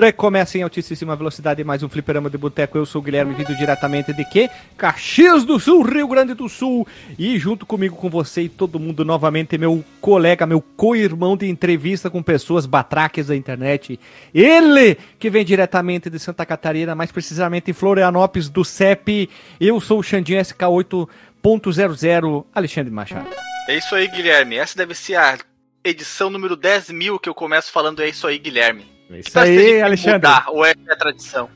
Recomeça em altíssima velocidade mais um fliperama de boteco. Eu sou o Guilherme, vindo diretamente de quê? Caxias do Sul, Rio Grande do Sul. E junto comigo, com você e todo mundo, novamente, meu colega, meu co-irmão de entrevista com pessoas batraques da internet. Ele, que vem diretamente de Santa Catarina, mais precisamente em Florianópolis do CEP. Eu sou o Xandinho SK8.00, Alexandre Machado. É isso aí, Guilherme. Essa deve ser a edição número 10 mil que eu começo falando é isso aí, Guilherme. Isso aí, Alexandre. Mudar, ou é a tradição?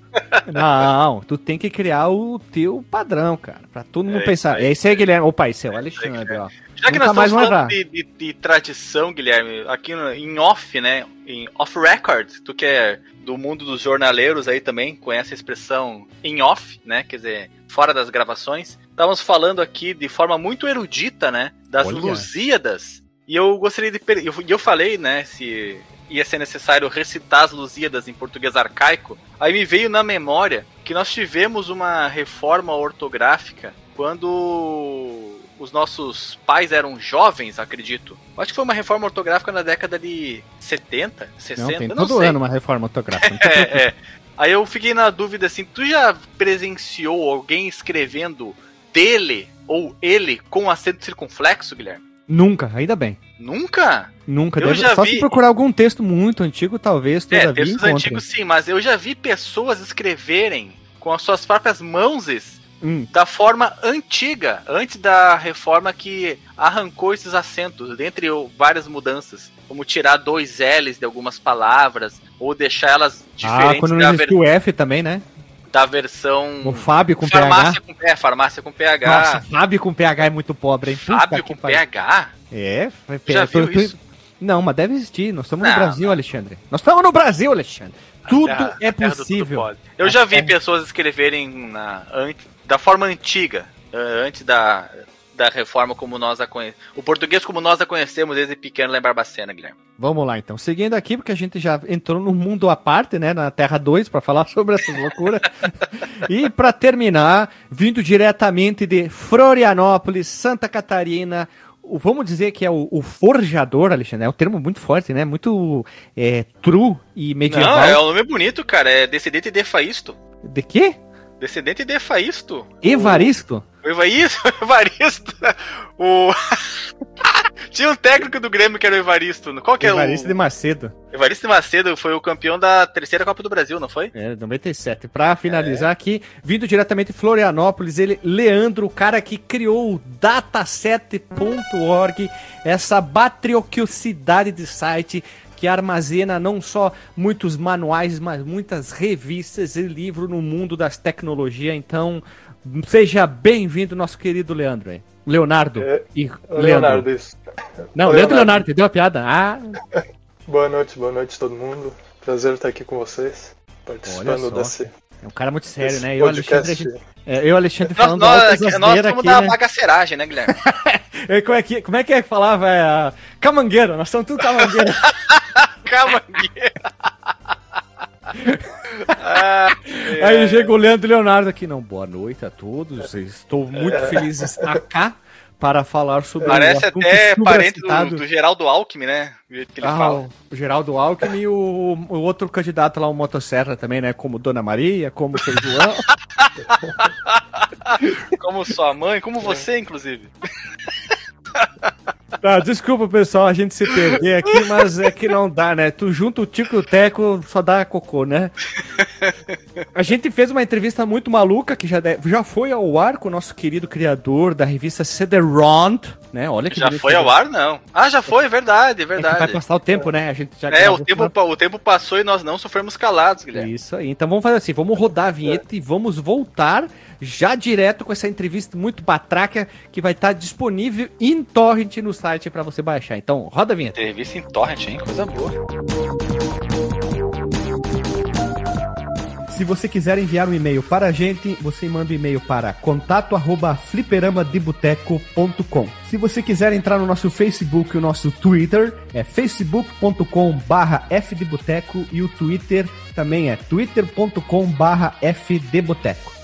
Não, tu tem que criar o teu padrão, cara. Pra todo mundo é pensar. Aí. Esse aí, Guilherme. Opa, esse é o Alexandre, ó. Já que Nunca nós estamos falando de, de, de, tradição, Guilherme, aqui no, em off, né? Em off record, tu que é do mundo dos jornaleiros aí também, conhece a expressão em off, né? Quer dizer, fora das gravações. Estávamos falando aqui de forma muito erudita, né? Das Olha. Lusíadas. E eu gostaria de. E eu, eu falei, né? Se ia ser necessário recitar as Lusíadas em português arcaico, aí me veio na memória que nós tivemos uma reforma ortográfica quando os nossos pais eram jovens, acredito. Acho que foi uma reforma ortográfica na década de 70, 60, não, tem não todo sei. ano uma reforma ortográfica. é, é. Aí eu fiquei na dúvida assim, tu já presenciou alguém escrevendo dele ou ele com acento circunflexo, Guilherme? Nunca, ainda bem. Nunca? Nunca. Eu Deve, já só vi... se procurar algum texto muito antigo, talvez tu é, textos antigos sim, mas eu já vi pessoas escreverem com as suas próprias mãos hum. da forma antiga, antes da reforma que arrancou esses acentos, dentre várias mudanças, como tirar dois L's de algumas palavras, ou deixar elas diferentes. Ah, quando não existiu o F também, né? Da versão. O Fábio com farmácia PH. Com, é, farmácia com PH. Nossa, Fábio com PH é muito pobre, hein? Fábio com PH? É, Já viu tô, isso? Não, mas deve existir. Nós estamos no Brasil, não. Alexandre. Nós estamos no Brasil, Alexandre. Tudo terra, é possível. Eu já vi pessoas escreverem na, antes, da forma antiga, eh, antes da, da reforma como nós a conhecemos. O português como nós a conhecemos desde pequeno lá em Barbacena, Guilherme. Vamos lá então. Seguindo aqui, porque a gente já entrou no mundo à parte, né, na Terra 2, para falar sobre essas loucuras. e para terminar, vindo diretamente de Florianópolis, Santa Catarina, o, vamos dizer que é o, o, forjador, Alexandre, é um termo muito forte, né? Muito é, true e medieval. Não, é um nome bonito, cara. É descendente de Faisto. De quê? Descendente de Faisto. Evaristo? O Evaristo? Evaristo. O... Tinha um técnico do Grêmio que era o Evaristo. Qual que é Evaristo o... de Macedo. Evaristo de Macedo foi o campeão da terceira Copa do Brasil, não foi? É, 97. Pra finalizar é. aqui, vindo diretamente de Florianópolis, ele, Leandro, o cara que criou o dataset.org, essa batrioquiosidade de site que armazena não só muitos manuais, mas muitas revistas e livros no mundo das tecnologias. Então, seja bem-vindo, nosso querido Leandro. Hein? Leonardo é, e Leandro. Leonardo, isso. Não, Leandro Leonardo, entendeu a piada? Ah. boa noite, boa noite todo mundo. Prazer estar aqui com vocês, participando desse. É um cara muito sério, né? Eu, Alexandre, é, eu, Alexandre, falando nós, nós, nós estamos aqui, da né? bagaceiragem, né, Guilherme? como, é que, como é que é que falava? É, camangueiro, nós somos tudo camangueiro. camangueiro. ah, Aí é. chega o Leandro Leonardo aqui, não. Boa noite a todos. Estou muito feliz de estar cá para falar sobre Parece até parente do, do, Geraldo Alckmin, né? O jeito que ele ah, fala. O Geraldo Alckmin e o, o, outro candidato lá, o Motosserra também, né? Como Dona Maria, como seu João. como sua mãe, como você, inclusive. Tá, desculpa, pessoal, a gente se perder aqui, mas é que não dá, né? Tu junta o Tico e o Teco, só dá cocô, né? A gente fez uma entrevista muito maluca, que já, já foi ao ar com o nosso querido criador da revista CD-ROM, né? Olha que Já foi ao ar, não. Ah, já foi, é verdade, é verdade. É vai passar o tempo, né? A gente já É, o tempo, o tempo passou e nós não sofremos calados, Guilherme. Isso aí. Então vamos fazer assim, vamos rodar a vinheta é. e vamos voltar já direto com essa entrevista muito batraca que vai estar disponível em torrent no site para você baixar. Então, roda a vinheta. Entrevista em torrent, hein? Coisa boa. Se você quiser enviar um e-mail para a gente, você manda um e-mail para contato@fliperamadeboteco.com. Se você quiser entrar no nosso Facebook e o nosso Twitter, é facebook.com/fdboteco e o Twitter também é twitter.com/fdboteco.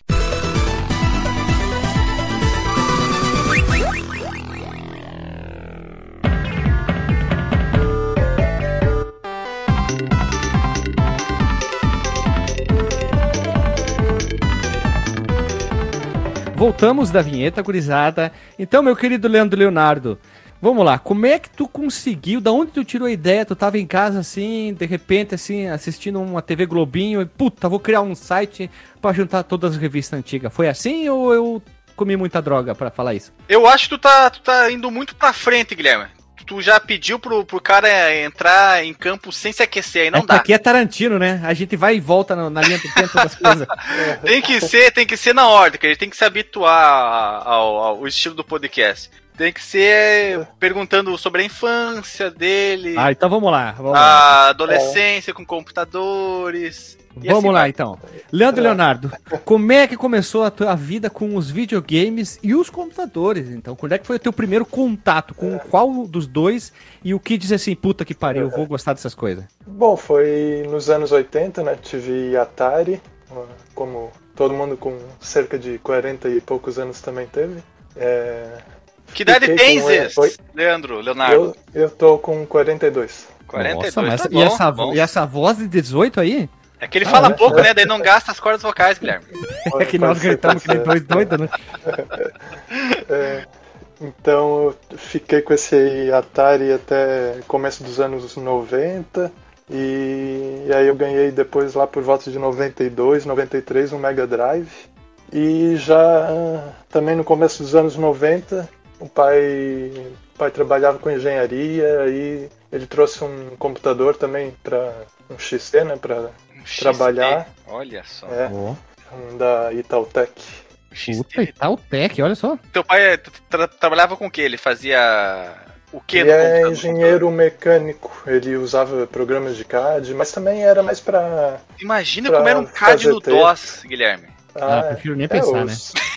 Voltamos da vinheta, gurizada. Então, meu querido Leandro Leonardo, vamos lá. Como é que tu conseguiu? Da onde tu tirou a ideia? Tu tava em casa assim, de repente, assim, assistindo uma TV Globinho e, puta, vou criar um site para juntar todas as revistas antigas. Foi assim ou eu comi muita droga para falar isso? Eu acho que tu tá, tu tá indo muito pra frente, Guilherme tu já pediu pro, pro cara entrar em campo sem se aquecer, aí não é dá. Aqui é Tarantino, né? A gente vai e volta na, na linha do tempo das coisas. tem que ser, tem que ser na ordem, que a gente tem que se habituar ao, ao estilo do podcast. Tem que ser perguntando sobre a infância dele. Ah, então vamos lá. Vamos a lá. adolescência é. com computadores. Vamos assim lá, vai. então. Leandro Leonardo, como é que começou a tua vida com os videogames e os computadores? Então, quando é que foi o teu primeiro contato? Com qual dos dois? E o que diz assim, puta que pariu, vou gostar dessas coisas? Bom, foi nos anos 80, né? Tive Atari, como todo mundo com cerca de 40 e poucos anos também teve. É... Que idade tens, foi... Leandro, Leonardo? Eu, eu tô com 42. 42, Nossa, mas tá bom, e, essa, bom. e essa voz de 18 aí? É que ele fala ah, pouco, é. né? Daí não gasta as cordas vocais, Guilherme. É que nós gritamos que nem dois doidos, né? É, então eu fiquei com esse Atari até começo dos anos 90. E, e aí eu ganhei depois lá por volta de 92, 93 um Mega Drive. E já também no começo dos anos 90, o pai, o pai trabalhava com engenharia e ele trouxe um computador também para um XT, né, para trabalhar. Olha só. É, oh. da Itautec. Puta, Itautec, olha só. Teu pai é, tra trabalhava com o que? Ele fazia o que Ele é engenheiro mecânico, ele usava programas de CAD, mas também era mais pra. Imagina pra como era um CAD no DOS, Guilherme. Ah, ah prefiro nem é, pensar, os, né?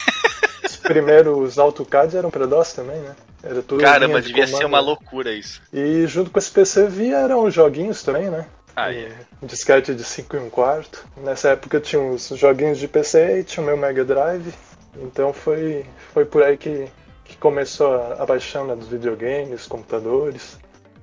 Os primeiros AutoCAD eram pra DOS também, né? Era tudo Caramba, devia comando. ser uma loucura isso. E junto com esse PC vieram joguinhos também, né? Ah, é. Um disquete de 5 e um quarto. Nessa época tinha uns joguinhos de PC e tinha o meu Mega Drive. Então foi, foi por aí que, que começou a, a paixão né, dos videogames, computadores.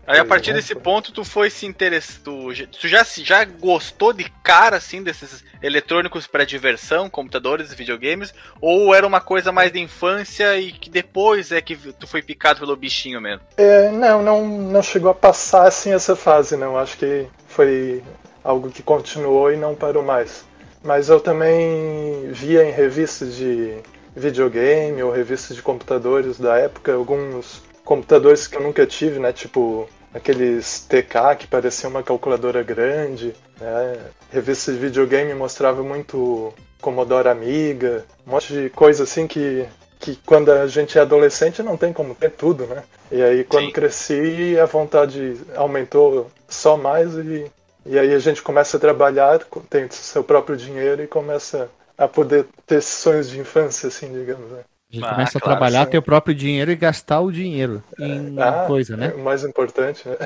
Aí a partir desse ponto tu foi se interessar, tu, tu, já, já gostou de cara assim desses eletrônicos para diversão, computadores e videogames, ou era uma coisa mais de infância e que depois é que tu foi picado pelo bichinho mesmo? É, não, não, não chegou a passar assim essa fase, não. Acho que foi algo que continuou e não parou mais. Mas eu também via em revistas de videogame ou revistas de computadores da época alguns computadores que eu nunca tive, né? Tipo aqueles TK que parecia uma calculadora grande. Né? Revistas de videogame mostrava muito Commodore Amiga, um monte de coisa assim que, que quando a gente é adolescente não tem como ter tudo, né? E aí quando Sim. cresci a vontade aumentou só mais e, e aí a gente começa a trabalhar, tem seu próprio dinheiro e começa a poder ter sonhos de infância, assim, digamos. Né? A gente ah, começa claro, a trabalhar, sim. ter o próprio dinheiro e gastar o dinheiro em ah, coisa, né? É o mais importante, né?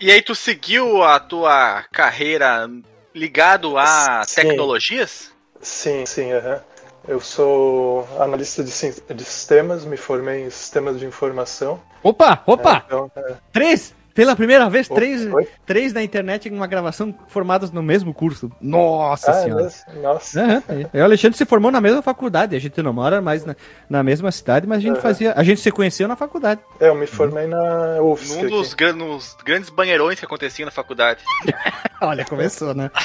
E aí tu seguiu a tua carreira ligado a sim. tecnologias? Sim, sim, uhum. Eu sou analista de, de sistemas, me formei em sistemas de informação. Opa, opa! É, então, é... Três! Pela primeira vez, três, três na internet em uma gravação formadas no mesmo curso. Nossa ah, senhora. Nossa. É, é. O Alexandre se formou na mesma faculdade. A gente não mora mais na, na mesma cidade, mas a gente fazia. A gente se conheceu na faculdade. É, eu me formei uhum. na UFSC. Num dos gran, nos grandes banheirões que aconteciam na faculdade. Olha, começou, né?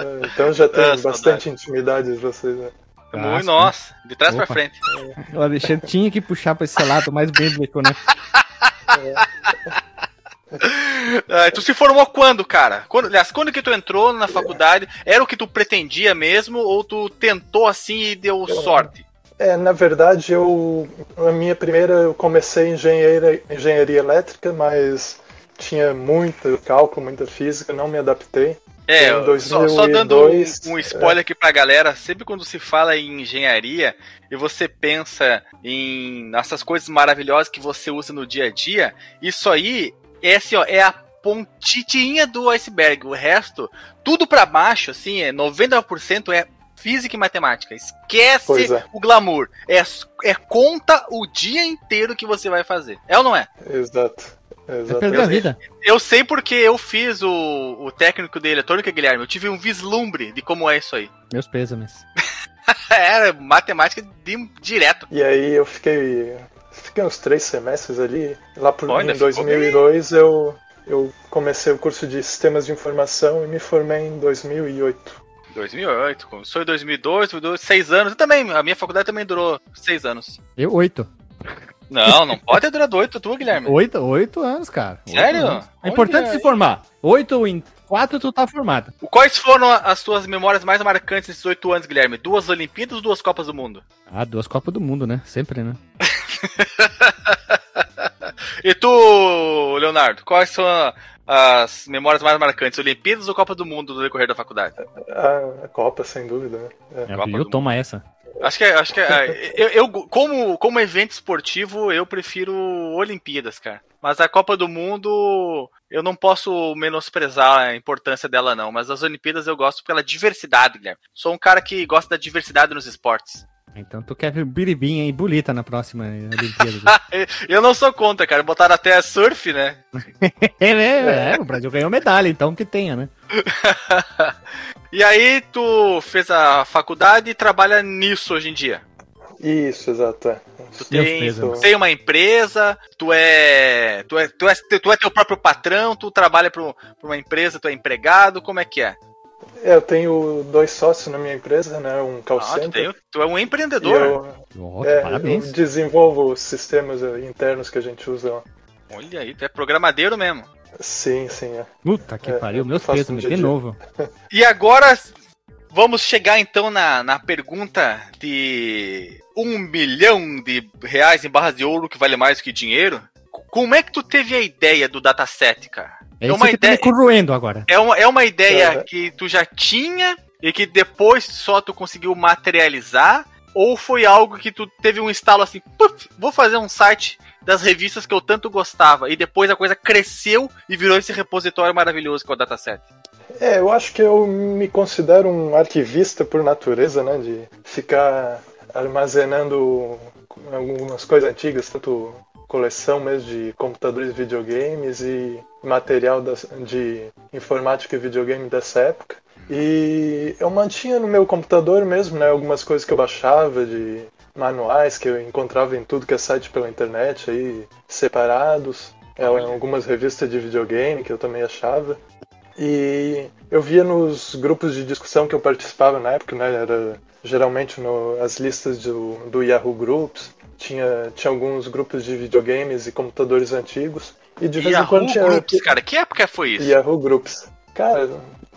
É, então já tem ah, bastante saudade. intimidade de vocês, né? Muito, nossa, de trás Opa. pra frente. O Alexandre tinha que puxar pra esse lado mais bíblico, né? Ah, tu se formou quando, cara? Quando, aliás, quando que tu entrou na faculdade? Era o que tu pretendia mesmo ou tu tentou assim e deu sorte? É, na verdade, eu a minha primeira eu comecei engenharia, engenharia elétrica, mas tinha muito cálculo, muita física, não me adaptei. É, só, só, dando um, um spoiler é. aqui pra galera, sempre quando se fala em engenharia e você pensa em essas coisas maravilhosas que você usa no dia a dia, isso aí é assim, ó, é a pontinha do iceberg. O resto, tudo para baixo, assim, é 99% é física e matemática. Esquece é. o glamour. É, é conta o dia inteiro que você vai fazer. É ou não é? Exato. Exato. É a vida. Eu sei porque eu fiz o, o técnico de eletrônica, Guilherme. Eu tive um vislumbre de como é isso aí. Meus pêsames. Era matemática de, direto. E aí eu fiquei. Fiquei uns três semestres ali. Lá por, em 2002 eu, eu comecei o curso de Sistemas de Informação e me formei em 2008. 2008, começou em 2002, durou seis anos. Eu também, a minha faculdade também durou seis anos. Eu, oito. Não, não pode ter durado oito, tu, Guilherme. Oito, oito anos, cara. Sério? Anos. É importante se formar. Oito em quatro, tu tá formado. Quais foram as tuas memórias mais marcantes nesses oito anos, Guilherme? Duas Olimpíadas ou duas Copas do Mundo? Ah, duas Copas do Mundo, né? Sempre, né? e tu, Leonardo, quais são as memórias mais marcantes? Olimpíadas ou Copa do Mundo no decorrer da faculdade? A, a Copa, sem dúvida, né? É. É, viu? Toma essa. Acho que é, acho que é, eu, eu, como, como evento esportivo, eu prefiro Olimpíadas, cara. Mas a Copa do Mundo, eu não posso menosprezar a importância dela, não. Mas as Olimpíadas eu gosto pela diversidade, Guilherme. Sou um cara que gosta da diversidade nos esportes. Então tu quer ver biribinha e bolita na próxima Olimpíada. eu não sou contra, cara. Botaram até surf, né? é, é, é, o Brasil ganhou medalha, então que tenha, né? e aí tu fez a faculdade e trabalha nisso hoje em dia? Isso, exato. É. Tu tem, tu tem uma empresa, tu é, tu é, tu é, tu é teu próprio patrão, tu trabalha para uma empresa, tu é empregado, como é que é? É, eu tenho dois sócios na minha empresa, né? Um call ah, center. Tu, tem, tu, é um empreendedor. Eu, oh, é, parabéns. eu desenvolvo sistemas internos que a gente usa lá. Olha aí, tu é programadeiro mesmo. Sim, sim. É. Puta que é, pariu, meus pesos, de novo. E agora vamos chegar então na, na pergunta de um milhão de reais em barras de ouro que vale mais que dinheiro. Como é que tu teve a ideia do dataset, cara? É, é uma ideia. Tá agora. É uma, é uma ideia é. que tu já tinha e que depois só tu conseguiu materializar? Ou foi algo que tu teve um estalo assim, vou fazer um site das revistas que eu tanto gostava e depois a coisa cresceu e virou esse repositório maravilhoso que é o dataset? É, eu acho que eu me considero um arquivista por natureza, né, de ficar armazenando algumas coisas antigas, tanto coleção mesmo de computadores e videogames e material de informática e videogame dessa época. E eu mantinha no meu computador mesmo, né, algumas coisas que eu baixava de manuais que eu encontrava em tudo que é site pela internet aí, separados, é, algumas revistas de videogame que eu também achava. E eu via nos grupos de discussão que eu participava na época, né, era geralmente no, as listas do, do Yahoo Groups, tinha, tinha alguns grupos de videogames e computadores antigos. E de vez Yahoo em quando tinha. Groups, cara, que época foi isso? Yahoo Groups. Cara,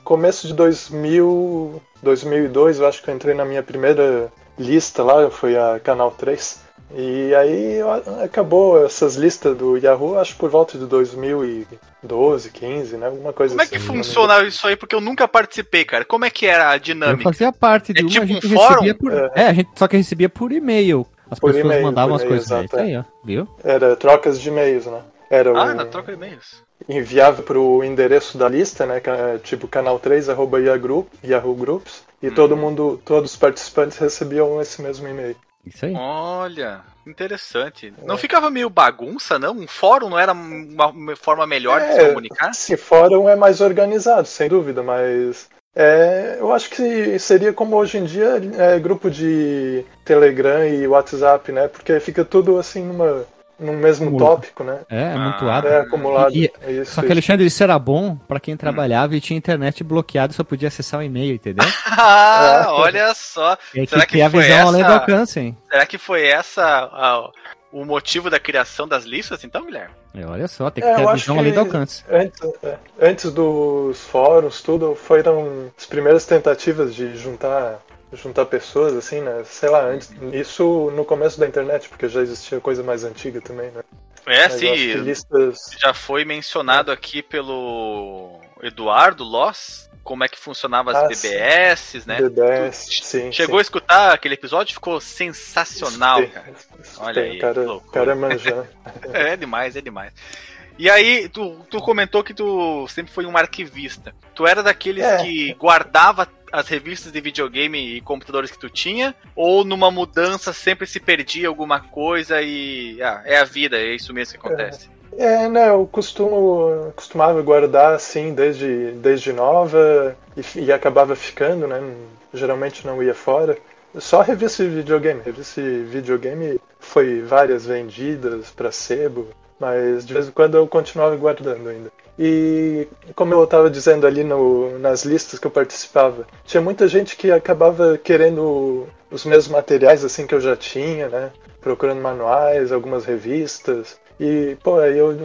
começo de 2000, 2002, eu acho que eu entrei na minha primeira lista lá, foi a Canal 3. E aí acabou essas listas do Yahoo, acho por volta de 2012, 15, né? Alguma coisa Como assim. Como é que assim, funciona isso aí? Porque eu nunca participei, cara. Como é que era a dinâmica? Eu fazia parte de é uma, tipo a gente um recebia por... É. é, a gente só que recebia por e-mail. As por pessoas mandavam as coisas. Exato, é. aí, ó, viu? Era trocas de e-mails, né? Era ah, na troca de e-mails. Enviava para o endereço da lista, né? É tipo canal3 arroba Yahoo Groups. E hum. todo mundo, todos os participantes recebiam esse mesmo e-mail. Isso aí. Olha, interessante. É. Não ficava meio bagunça, não? Um fórum não era uma forma melhor é, de se comunicar? Sim, fórum é mais organizado, sem dúvida, mas é, eu acho que seria como hoje em dia é, grupo de Telegram e WhatsApp, né? Porque fica tudo assim numa, num mesmo tópico, né? É, amontoado. É, acumulado. E, é isso, só que, Alexandre, isso era bom para quem trabalhava hum. e tinha internet bloqueada e só podia acessar o e-mail, entendeu? ah, olha só. E Será que, que a visão essa... além do alcance, hein? Será que foi essa a, o motivo da criação das listas, então, Guilherme? É, olha só, tem que é, ter a visão além do alcance. Antes, é, antes dos fóruns, tudo, foram as primeiras tentativas de juntar juntar pessoas, assim, né? Sei lá, antes, isso no começo da internet, porque já existia coisa mais antiga também, né? É, Mas sim. Listas... Já foi mencionado aqui pelo Eduardo Loss como é que funcionava as ah, BBS, né? BBS, sim. Chegou sim. a escutar aquele episódio? Ficou sensacional, cara. Olha aí. Cara, cara manja. é demais, é demais. E aí, tu, tu comentou que tu sempre foi um arquivista. Tu era daqueles é. que guardava as revistas de videogame e computadores que tu tinha? Ou numa mudança sempre se perdia alguma coisa e. Ah, é a vida, é isso mesmo que acontece? É, é né, eu costumo, costumava guardar assim desde, desde nova e, e acabava ficando, né? Geralmente não ia fora. Só revista de videogame. Revista de videogame foi várias vendidas para sebo, mas de vez em quando eu continuava guardando ainda. E como eu estava dizendo ali no, nas listas que eu participava, tinha muita gente que acabava querendo os mesmos materiais assim que eu já tinha, né? Procurando manuais, algumas revistas. E, pô, aí eu,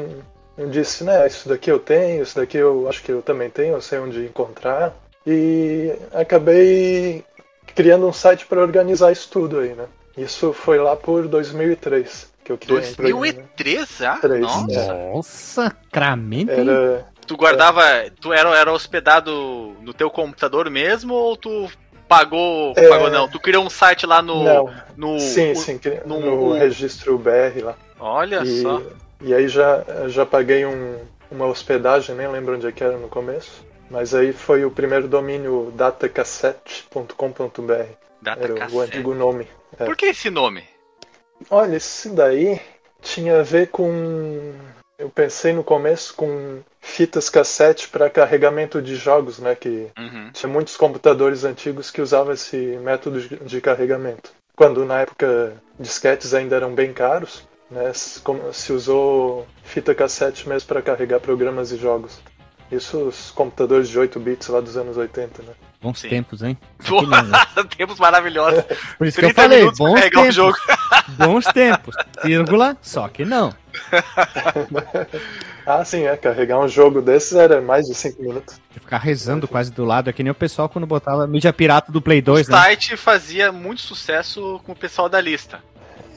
eu disse, né, isso daqui eu tenho, isso daqui eu acho que eu também tenho, eu sei onde encontrar. E acabei criando um site para organizar isso tudo aí, né? Isso foi lá por 2003 que eu criei. 2003, ah? Nossa. Nossa. Era... Tu guardava. Tu era, era hospedado no teu computador mesmo ou tu pagou. É... Pagou não. Tu criou um site lá no. Não. no sim, o, sim, no, no registro BR lá. Olha e, só. E aí já, já paguei um, uma hospedagem, nem lembro onde é que era no começo. Mas aí foi o primeiro domínio datacassette.com.br. Data era o antigo nome. É. Por que esse nome? Olha, isso daí tinha a ver com. Eu pensei no começo com fitas cassete para carregamento de jogos, né? Que uhum. tinha muitos computadores antigos que usavam esse método de carregamento. Quando na época disquetes ainda eram bem caros, né? Se usou fita cassete mesmo para carregar programas e jogos. Isso os computadores de 8 bits lá dos anos 80, né? Bons Sim. tempos, hein? tempos maravilhosos. Por isso que eu falei, bons tempos. jogo. bons tempos. Vírgula, só que não. ah, sim, é. Carregar um jogo desses era mais de 5 minutos. Ficar rezando quase do lado, é que nem o pessoal quando botava mídia pirata do Play 2, o né? O site fazia muito sucesso com o pessoal da lista.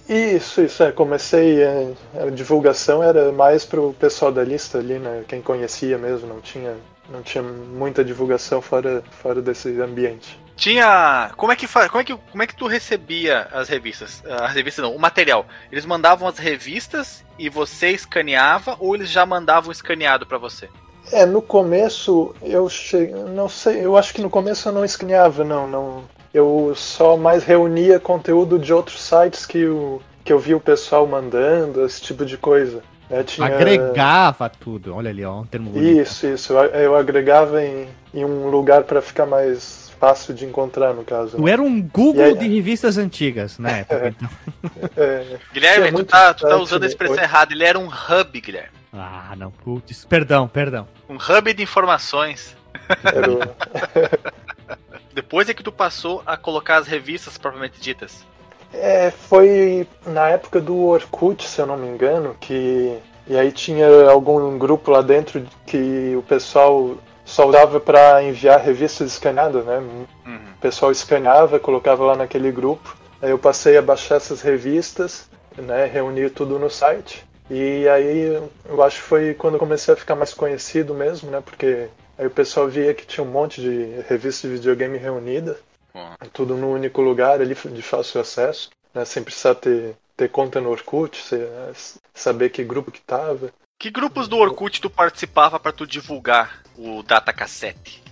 Isso, isso, é. Comecei. É, a divulgação era mais pro pessoal da lista ali, né? Quem conhecia mesmo, não tinha, não tinha muita divulgação fora, fora desse ambiente. Tinha. Como é que como é que como é que tu recebia as revistas? As revistas não, o material. Eles mandavam as revistas e você escaneava ou eles já mandavam escaneado para você? É, no começo eu cheguei, não sei, eu acho que no começo eu não escaneava, não, não eu só mais reunia conteúdo de outros sites que, o, que eu vi o pessoal mandando, esse tipo de coisa. Né? Tinha... Agregava tudo, olha ali, ó, um termo bonito. Isso, isso. Eu agregava em, em um lugar para ficar mais fácil de encontrar, no caso. Tu era um Google aí... de revistas antigas na época, então. é, Guilherme, tu tá, tu tá usando a expressão errada. Ele era um hub, Guilherme. Ah, não, putz. Perdão, perdão. Um hub de informações. Era o... Depois é que tu passou a colocar as revistas propriamente ditas. É, foi na época do Orkut, se eu não me engano, que. E aí tinha algum grupo lá dentro que o pessoal só usava para enviar revistas escaneadas, né? Uhum. O pessoal escaneava, colocava lá naquele grupo. Aí eu passei a baixar essas revistas, né? Reunir tudo no site. E aí eu acho que foi quando comecei a ficar mais conhecido mesmo, né? Porque Aí o pessoal via que tinha um monte de revistas de videogame reunida, tudo num único lugar ali de fácil acesso, né, sem precisar ter, ter conta no Orkut, saber que grupo que tava. Que grupos do Orkut tu participava para tu divulgar o datacassete?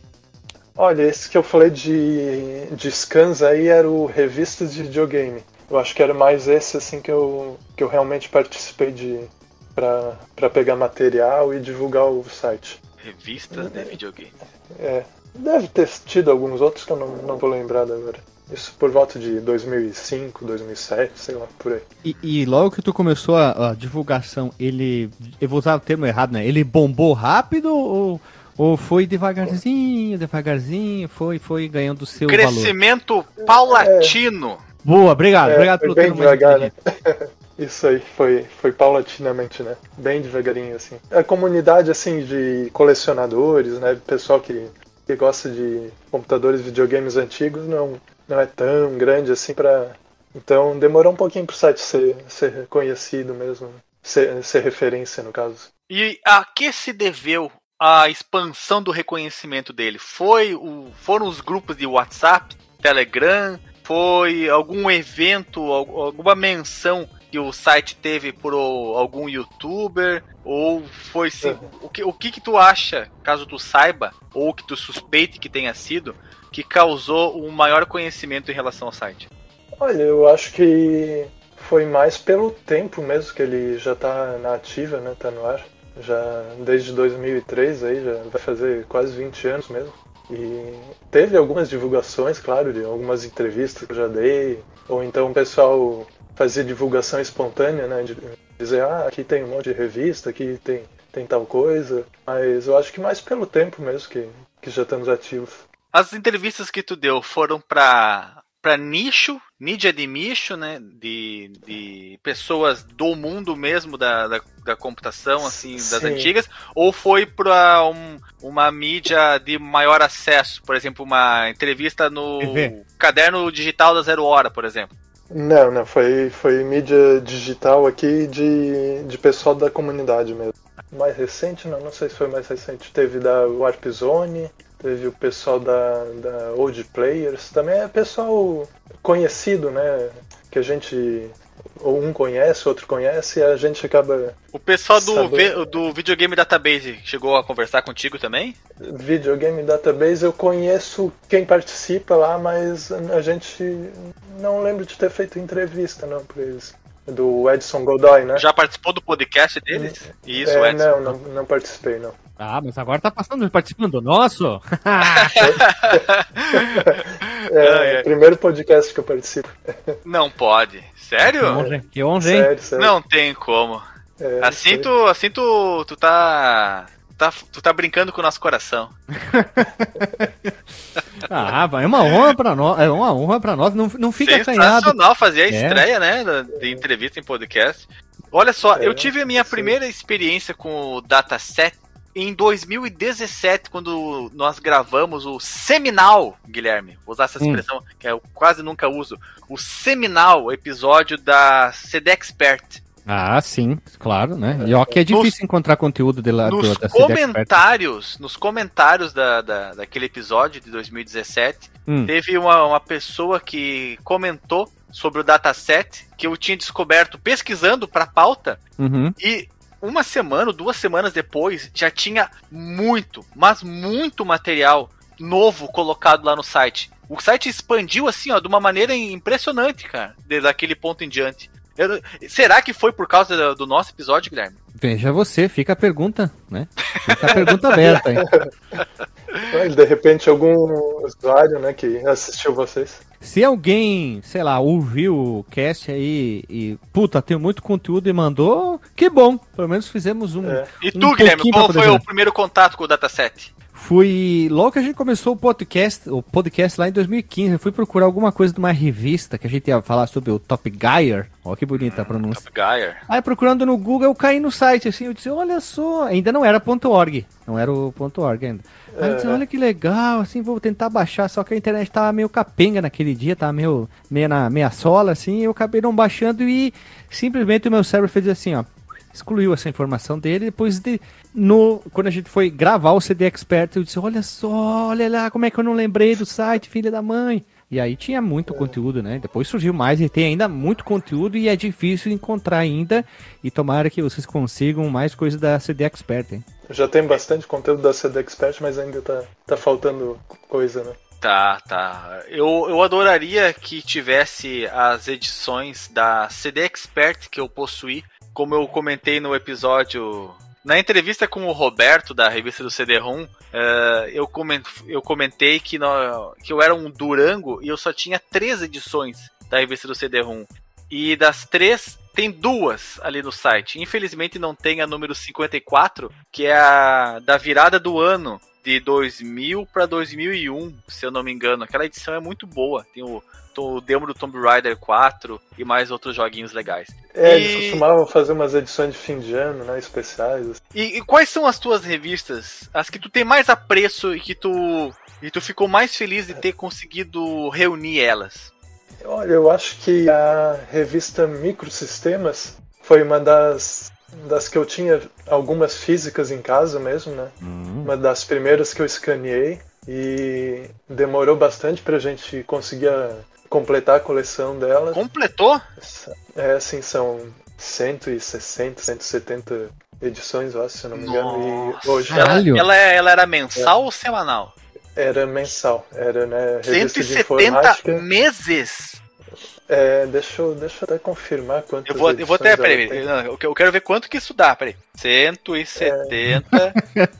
Olha, esse que eu falei de, de scans aí era o Revistas de Videogame. Eu acho que era mais esse assim que eu, que eu realmente participei de para pegar material e divulgar o site. Revistas de videogame. É. Deve ter tido alguns outros que eu não, não vou lembrar agora. Isso por volta de 2005, 2007, sei lá, por aí. E, e logo que tu começou a, a, divulgação, ele. Eu vou usar o termo errado, né? Ele bombou rápido ou, ou foi devagarzinho, devagarzinho, foi, foi ganhando seu Crescimento valor? paulatino. É. Boa, obrigado, é, obrigado pelo bem devagar, né? Isso aí, foi, foi paulatinamente, né? Bem devagarinho, assim. A comunidade, assim, de colecionadores, né? Pessoal que, que gosta de computadores videogames antigos não, não é tão grande assim para Então demorou um pouquinho pro site ser, ser reconhecido mesmo, ser, ser referência no caso. E a que se deveu a expansão do reconhecimento dele? Foi o, foram os grupos de WhatsApp, Telegram? Foi algum evento, alguma menção que o site teve por algum youtuber? Ou foi sim, uhum. o, que, o que que tu acha, caso tu saiba, ou que tu suspeite que tenha sido, que causou um maior conhecimento em relação ao site? Olha, eu acho que foi mais pelo tempo mesmo que ele já está na ativa, né? Tá no ar. Já desde 2003 aí, já vai fazer quase 20 anos mesmo. E teve algumas divulgações, claro, de algumas entrevistas que eu já dei, ou então o pessoal fazia divulgação espontânea, né? De dizer, ah, aqui tem um monte de revista, aqui tem, tem tal coisa. Mas eu acho que mais pelo tempo mesmo que, que já estamos ativos. As entrevistas que tu deu foram para para nicho, mídia de nicho, né? De, de pessoas do mundo mesmo da, da, da computação, assim, das Sim. antigas, ou foi para um, uma mídia de maior acesso, por exemplo, uma entrevista no TV. caderno digital da Zero Hora, por exemplo? Não, não, foi, foi mídia digital aqui de, de pessoal da comunidade mesmo. Mais recente, não, não sei se foi mais recente. Teve da Warp Zone, teve o pessoal da, da Old Players, também é pessoal conhecido, né? Que a gente ou um conhece, outro conhece, e a gente acaba. O pessoal do, vi, do Videogame Database chegou a conversar contigo também? Videogame Database eu conheço quem participa lá, mas a gente não lembro de ter feito entrevista não pra eles do Edson Godoy, né? Já participou do podcast deles? Isso, é, Edson. Não, não, não participei, não. Ah, mas agora tá passando, participando do nosso? é, primeiro podcast que eu participo. Não pode. Sério? Que honra, que honra hein? Sério, sério. Não tem como. É, assim, tu, assim tu, tu tá tá, tu tá brincando com o nosso coração. ah, é uma honra pra nós. É uma honra pra nós. Não, não fica acanhado. Sensacional fazer a é. estreia, né? De entrevista em podcast. Olha só, é, eu tive a minha sim. primeira experiência com o dataset em 2017, quando nós gravamos o seminal, Guilherme, vou usar essa hum. expressão hum. que eu quase nunca uso, o seminal episódio da CD Expert. Ah, sim, claro, né? E ó que é difícil nos, encontrar conteúdo de lá nos da comentários, nos comentários da, da, daquele episódio de 2017, hum. teve uma, uma pessoa que comentou sobre o dataset que eu tinha descoberto pesquisando para pauta uhum. e uma semana, duas semanas depois, já tinha muito, mas muito material novo colocado lá no site. O site expandiu assim, ó, de uma maneira impressionante, cara, desde aquele ponto em diante. Eu, será que foi por causa do, do, nosso episódio, Guilherme? Veja você, fica a pergunta, né? Fica a pergunta aberta, hein? De repente algum usuário, né, que assistiu vocês. Se alguém, sei lá, ouviu o cast aí e, puta, tem muito conteúdo e mandou, que bom. Pelo menos fizemos um. É. E tu, um Guilherme, qual foi o primeiro contato com o dataset? Fui. Logo que a gente começou o podcast, o podcast lá em 2015, eu fui procurar alguma coisa de uma revista que a gente ia falar sobre o Top Gear. Olha que bonita a hum, pronúncia. Top Gear. Aí procurando no Google, eu caí no site assim, eu disse, olha só, ainda não era .org, não era o .org ainda. Aí eu disse, é. olha que legal, assim, vou tentar baixar, só que a internet tava meio capenga naquele dia, tava meio, meio na meia sola, assim, eu acabei não baixando e simplesmente o meu cérebro fez assim, ó, excluiu essa informação dele. Depois de no quando a gente foi gravar o CD Expert, eu disse: "Olha só, olha lá como é que eu não lembrei do site, filha da mãe". E aí tinha muito conteúdo, né? Depois surgiu mais e tem ainda muito conteúdo e é difícil encontrar ainda. E tomara que vocês consigam mais coisa da CD Expert, hein? Já tem bastante conteúdo da CD Expert, mas ainda tá, tá faltando coisa, né? Tá, tá. Eu, eu adoraria que tivesse as edições da CD Expert que eu possuí como eu comentei no episódio. Na entrevista com o Roberto, da revista do CD-ROM, uh, eu, comentei que, que eu era um Durango e eu só tinha três edições da revista do CD-ROM. E das três, tem duas ali no site. Infelizmente não tem a número 54, que é a da virada do ano de 2000 para 2001, se eu não me engano. Aquela edição é muito boa. Tem o o demo do Tomb Raider 4 e mais outros joguinhos legais. É, e... eles costumavam fazer umas edições de fim de ano, né, especiais. E, e, quais são as tuas revistas? As que tu tem mais apreço e que tu e tu ficou mais feliz de ter conseguido reunir elas? Olha, eu acho que a revista Microsistemas foi uma das das que eu tinha algumas físicas em casa mesmo, né? Hum. Uma das primeiras que eu escaneei e demorou bastante pra gente conseguir a- completar a coleção dela. Completou? É assim, são 160, 170 edições, eu acho, se eu não me engano. Nossa. E hoje Ela, Caralho. ela, é- ela era mensal ou semanal? era mensal, era né, revista de 170 informática. meses. É, deixa, eu, deixa eu até confirmar quantas Eu vou, eu vou até. Peraí, não, eu que- eu quero ver quanto que isso dá, peraí. 170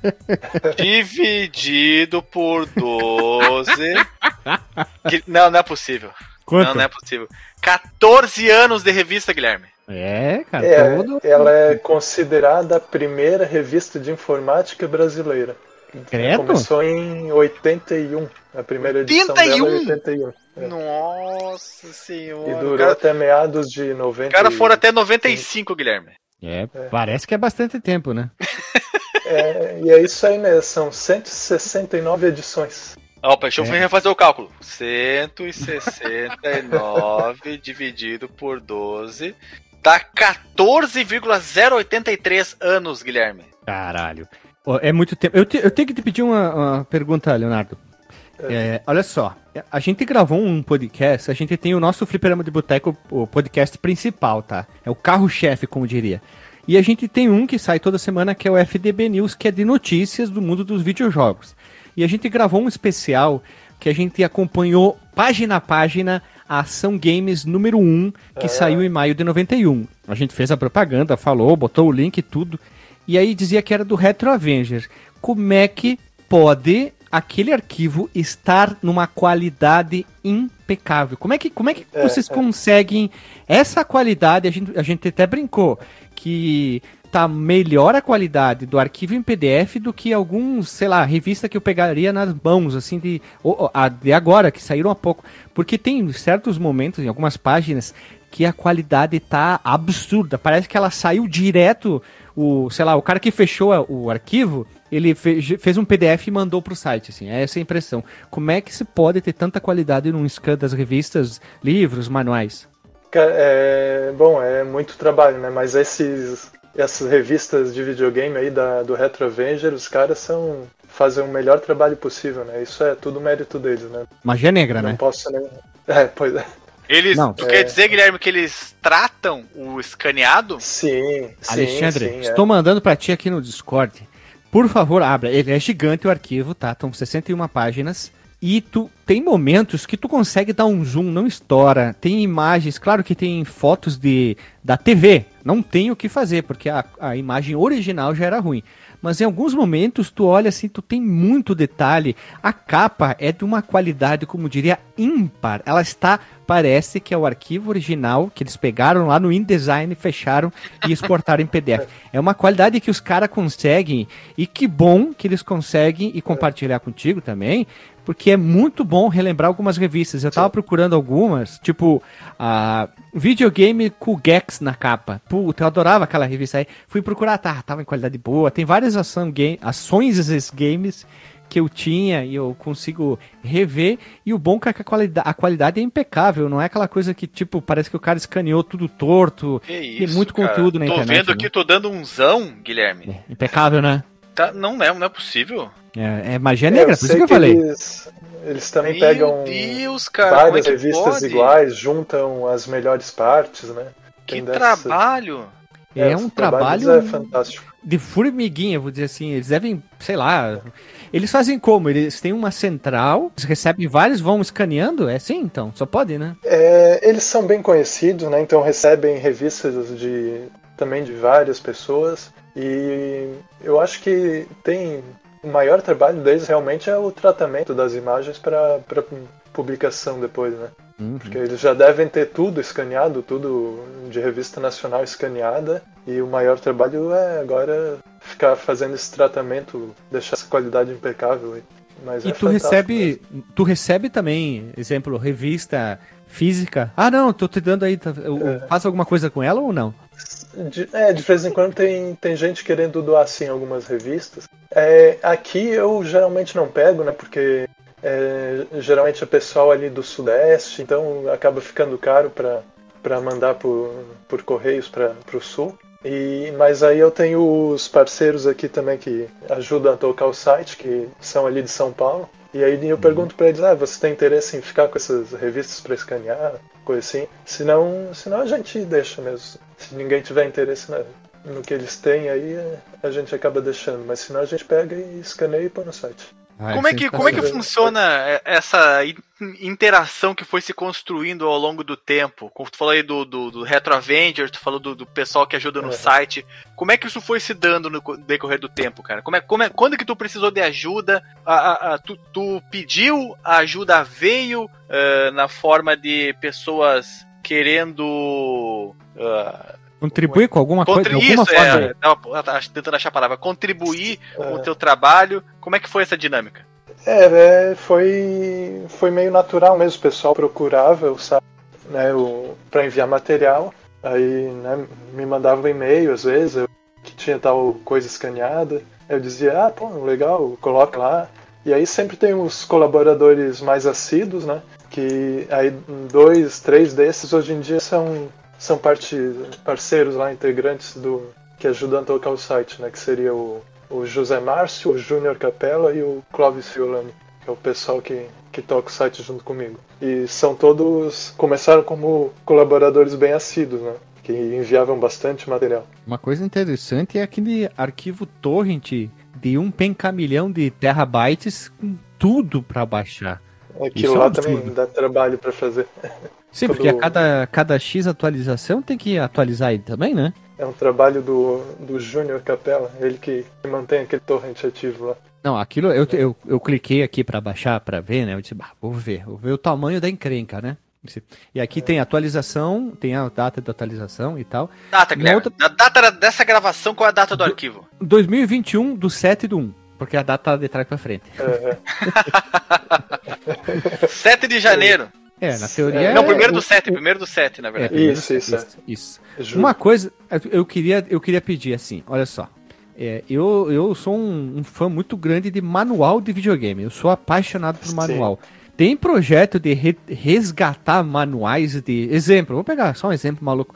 dividido por 12. Que- não, não é possível. Quanto? Não, não é possível. 14 anos de revista, Guilherme. É, cara, É, todo. ela é considerada a primeira revista de informática brasileira. Credo? Começou em 81. A primeira edição 81? dela é 81. É. Nossa senhora. E durou cara, até meados de 90. o cara foram até 95, Guilherme. É, parece que é bastante tempo, né? É, e é isso aí mesmo, são 169 edições. Opa, deixa eu É. refazer o cálculo. 169 dividido por 12 dá 14,083 anos, Guilherme. Caralho. É muito tempo. Eu, te- eu tenho que te pedir uma, uma pergunta, Leonardo. É, olha só, a gente gravou um podcast, a gente tem o nosso Fliperama de Boteco, o podcast principal, tá? É o carro-chefe, como diria. E a gente tem um que sai toda semana, que é o FDB News, que é de notícias do mundo dos videojogos. E a gente gravou um especial que a gente acompanhou página a página a Ação Games número 1, que saiu em maio de 91. A gente fez a propaganda, falou, botou o link e tudo. E aí dizia que era do Retro Avenger. Como é que pode aquele arquivo estar numa qualidade impecável? Como é que, como é que É, vocês é. conseguem essa qualidade? A gente, a gente até brincou que tá melhor a qualidade do arquivo em PDF do que alguns, sei lá, revista que eu pegaria nas mãos, assim, de, de agora, que saíram há pouco. Porque tem certos momentos, em algumas páginas, que a qualidade tá absurda. Parece que ela saiu direto, o, sei lá, o cara que fechou o arquivo, ele fe- fez um PDF e mandou pro site, assim, é essa a impressão. Como é que se pode ter tanta qualidade num scan das revistas, livros, manuais? É, bom, é muito trabalho, né? Mas esses, essas revistas de videogame aí da, do Retro Avenger, os caras são fazem o melhor trabalho possível, né? Isso é tudo mérito deles, né? Magia negra, Não né? posso nem. É, pois é. Eles, Não. tu quer dizer, Guilherme, que eles tratam o escaneado? Sim, sim. Alexandre, sim, é. estou mandando pra ti aqui no Discord. Por favor, abra. Ele é gigante o arquivo, tá? Estão 61 páginas. E tu tem momentos que tu consegue dar um zoom, não estoura. Tem imagens, claro que tem fotos de da TV. Não tem o que fazer, porque a, a imagem original já era ruim. Mas em alguns momentos tu olha assim, tu tem muito detalhe. A capa é de uma qualidade, como diria, ímpar. Ela está, parece que é o arquivo original que eles pegaram lá no InDesign, fecharam e exportaram em PDF. É uma qualidade que os caras conseguem e que bom que eles conseguem e compartilhar contigo também, porque é muito bom relembrar algumas revistas. Eu tava procurando algumas, tipo a videogame com Gex na capa. Puta, eu adorava aquela revista aí. Fui procurar, tá, tava em qualidade boa. Tem várias ação game, ações esses games que eu tinha e eu consigo rever. E o bom é que a qualidade, a qualidade é impecável, não é aquela coisa que, tipo, parece que o cara escaneou tudo torto. Que Tem isso, muito cara. conteúdo na Tô internet, vendo né? aqui, tô dando um zão, Guilherme. É, impecável, né? Tá, não, é, não é possível. É, é magia É, negra, eu por isso que eu falei. Eles, eles também Meu pegam Deus, cara, é várias que revistas pode? iguais, juntam as melhores partes, né? Que Tem dessas- trabalho. É, os um trabalho É fantástico. de formiguinha, vou dizer assim. Eles devem, sei lá. Eles fazem como? Eles têm uma central, eles recebem vários, vão escaneando? É assim então? Só pode, né? É, eles são bem conhecidos, né? Então recebem revistas de também de várias pessoas e eu acho que tem o maior trabalho deles realmente é o tratamento das imagens para publicação depois, né? Uhum. Porque eles já devem ter tudo escaneado, tudo de revista nacional escaneada, e o maior trabalho é agora ficar fazendo esse tratamento, deixar essa qualidade impecável. Mas E é tu recebe, tu recebe também, exemplo, revista física. Ah, não, tô te dando aí, tá, É. faço alguma coisa com ela ou não? De, é, de vez em quando tem, tem gente querendo doar sim algumas revistas. É, aqui eu geralmente não pego, né? Porque é, geralmente é pessoal ali do Sudeste, então acaba ficando caro para para mandar por, por correios para o Sul. E, mas aí eu tenho os parceiros aqui também que ajudam a tocar o site, que são ali de São Paulo. E aí eu pergunto para eles, ah, você tem interesse em ficar com essas revistas para escanear, coisa assim? Senão, senão a gente deixa mesmo. Se ninguém tiver interesse no que eles têm aí, a gente acaba deixando. Mas senão a gente pega e escaneia e põe no site. Ah, como, é que, como é que funciona essa interação que foi se construindo ao longo do tempo? Como tu falou aí do, do, do Retro Avenger, tu falou do, do pessoal que ajuda no site. Como é que isso foi se dando no decorrer do tempo, cara? Como é, como é, quando que tu precisou de ajuda? A, a, a tu, tu, pediu, a ajuda veio uh, na forma de pessoas querendo. Uh, Contribuir com alguma coisa? Isso, alguma é, forma. tava tentando achar a palavra. Contribuir é. com o teu trabalho. Como é que foi essa dinâmica? É, é foi, foi meio natural mesmo. O pessoal procurava o site né, para enviar material. Aí né, me mandava um e-mail às vezes, eu, que tinha tal coisa escaneada. Eu dizia, ah, pô, legal, coloca lá. E aí sempre tem os colaboradores mais assíduos, né? Que aí dois, três desses hoje em dia são são parte, parceiros lá, integrantes do que ajudam a tocar o site, né? Que seria o, o José Márcio, o Júnior Capella e o Clóvis Fiolani, que é o pessoal que, que toca o site junto comigo. E são todos. começaram como colaboradores bem assíduos, né? Que enviavam bastante material. Uma coisa interessante é aquele arquivo torrent de um pencamilhão de terabytes com tudo para baixar. Aquilo Isso lá é também dá trabalho para fazer. Sim, porque a cada, cada X atualização tem que atualizar ele também, né? É um trabalho do, do Júnior Capella, ele que mantém aquele torrent ativo lá. Não, aquilo eu, eu, eu cliquei aqui para baixar para ver, né? Eu disse, bah, vou ver, vou ver o tamanho da encrenca, né? E aqui é. tem atualização, tem a data de atualização e tal. Data, Guilherme. Outra... A data dessa gravação, qual é a data do, do arquivo? 2021 do 7 do 1. Porque a data tá de trás pra frente. É. 7 de janeiro. É, na teoria. Não, primeiro do 7, primeiro do 7, na verdade. É, isso, isso, isso, isso. Uma coisa, eu queria, eu queria pedir assim, olha só. É, eu, eu sou um, um, fã muito grande de manual de videogame. Eu sou apaixonado por manual. Sim. Tem projeto de re, resgatar manuais de. Exemplo, vou pegar só um exemplo maluco.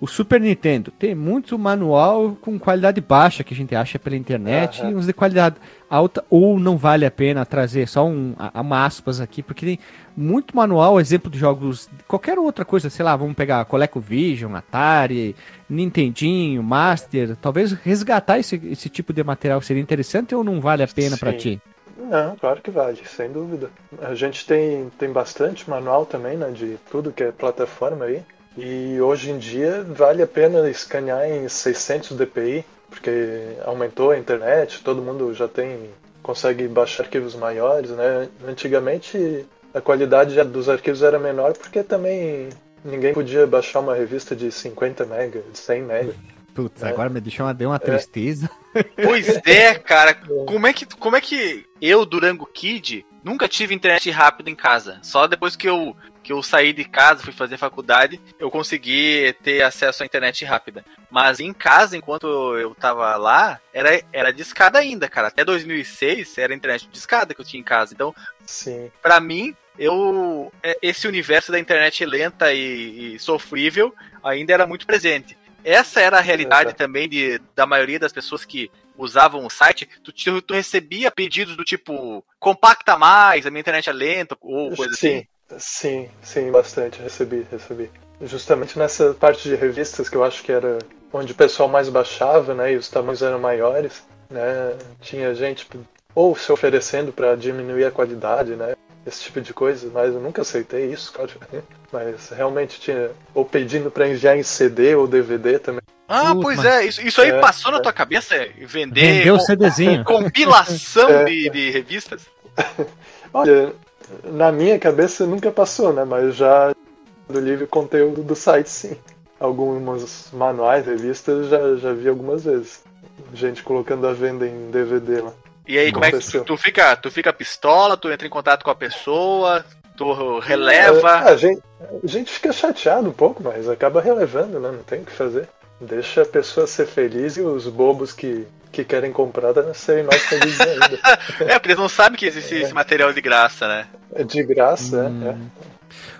O Super Nintendo tem muito manual com qualidade baixa que a gente acha pela internet uhum. e uns de qualidade alta, ou não vale a pena trazer só um, uma aspas aqui, porque tem muito manual, exemplo de jogos, qualquer outra coisa, sei lá, vamos pegar ColecoVision, Atari, Nintendinho, Master, talvez resgatar esse, esse tipo de material seria interessante ou não vale a pena para ti? Não, claro que vale, sem dúvida. A gente tem, tem bastante manual também, né, de tudo que é plataforma aí. E hoje em dia vale a pena escanear em 600 dpi, porque aumentou a internet, todo mundo já tem consegue baixar arquivos maiores, né? Antigamente a qualidade dos arquivos era menor porque também ninguém podia baixar uma revista de 50 MB, de 100 MB. Putz, né? agora me deixou uma, deu uma é. tristeza. Pois é, cara. Como é que, como é que eu, Durango Kid, nunca tive internet rápida em casa? Só depois que eu que eu saí de casa, fui fazer faculdade, eu consegui ter acesso à internet rápida. Mas em casa, enquanto eu tava lá, era, era discada ainda, cara. Até 2006 era internet discada que eu tinha em casa. Então, Sim. pra mim, eu é, esse universo da internet lenta e, e sofrível ainda era muito presente. Essa era a realidade também de, da maioria das pessoas que usavam o site. Tu, tu recebia pedidos do tipo compacta mais, a minha internet é lenta, ou coisa Sim. assim. Sim, sim, bastante. Recebi, recebi. Justamente nessa parte de revistas que eu acho que era onde o pessoal mais baixava, né? E os tamanhos eram maiores, né? Tinha gente ou se oferecendo para diminuir a qualidade, né? Esse tipo de coisa, mas eu nunca aceitei isso, claro. Mas realmente tinha. Ou pedindo para enviar em CD ou DVD também. Ah, pois é, isso, isso aí é, passou é. na tua cabeça? Vender. Vendeu o CDzinho. Compilação é. de, de revistas? Olha, na minha cabeça nunca passou, né? Mas já do livre conteúdo do site, sim. Alguns manuais, revistas, já, já vi algumas vezes. Gente colocando a venda em DVD lá. E aí, como é que tu, tu, fica, tu fica pistola, tu entra em contato com a pessoa, tu releva? É, a, gente, a gente fica chateado um pouco, mas acaba relevando, né? Não tem o que fazer. Deixa a pessoa ser feliz e os bobos que que querem comprar devem ser mais felizes ainda. é, porque eles não sabem que existe é. esse material de graça, né? É de graça, hum. é.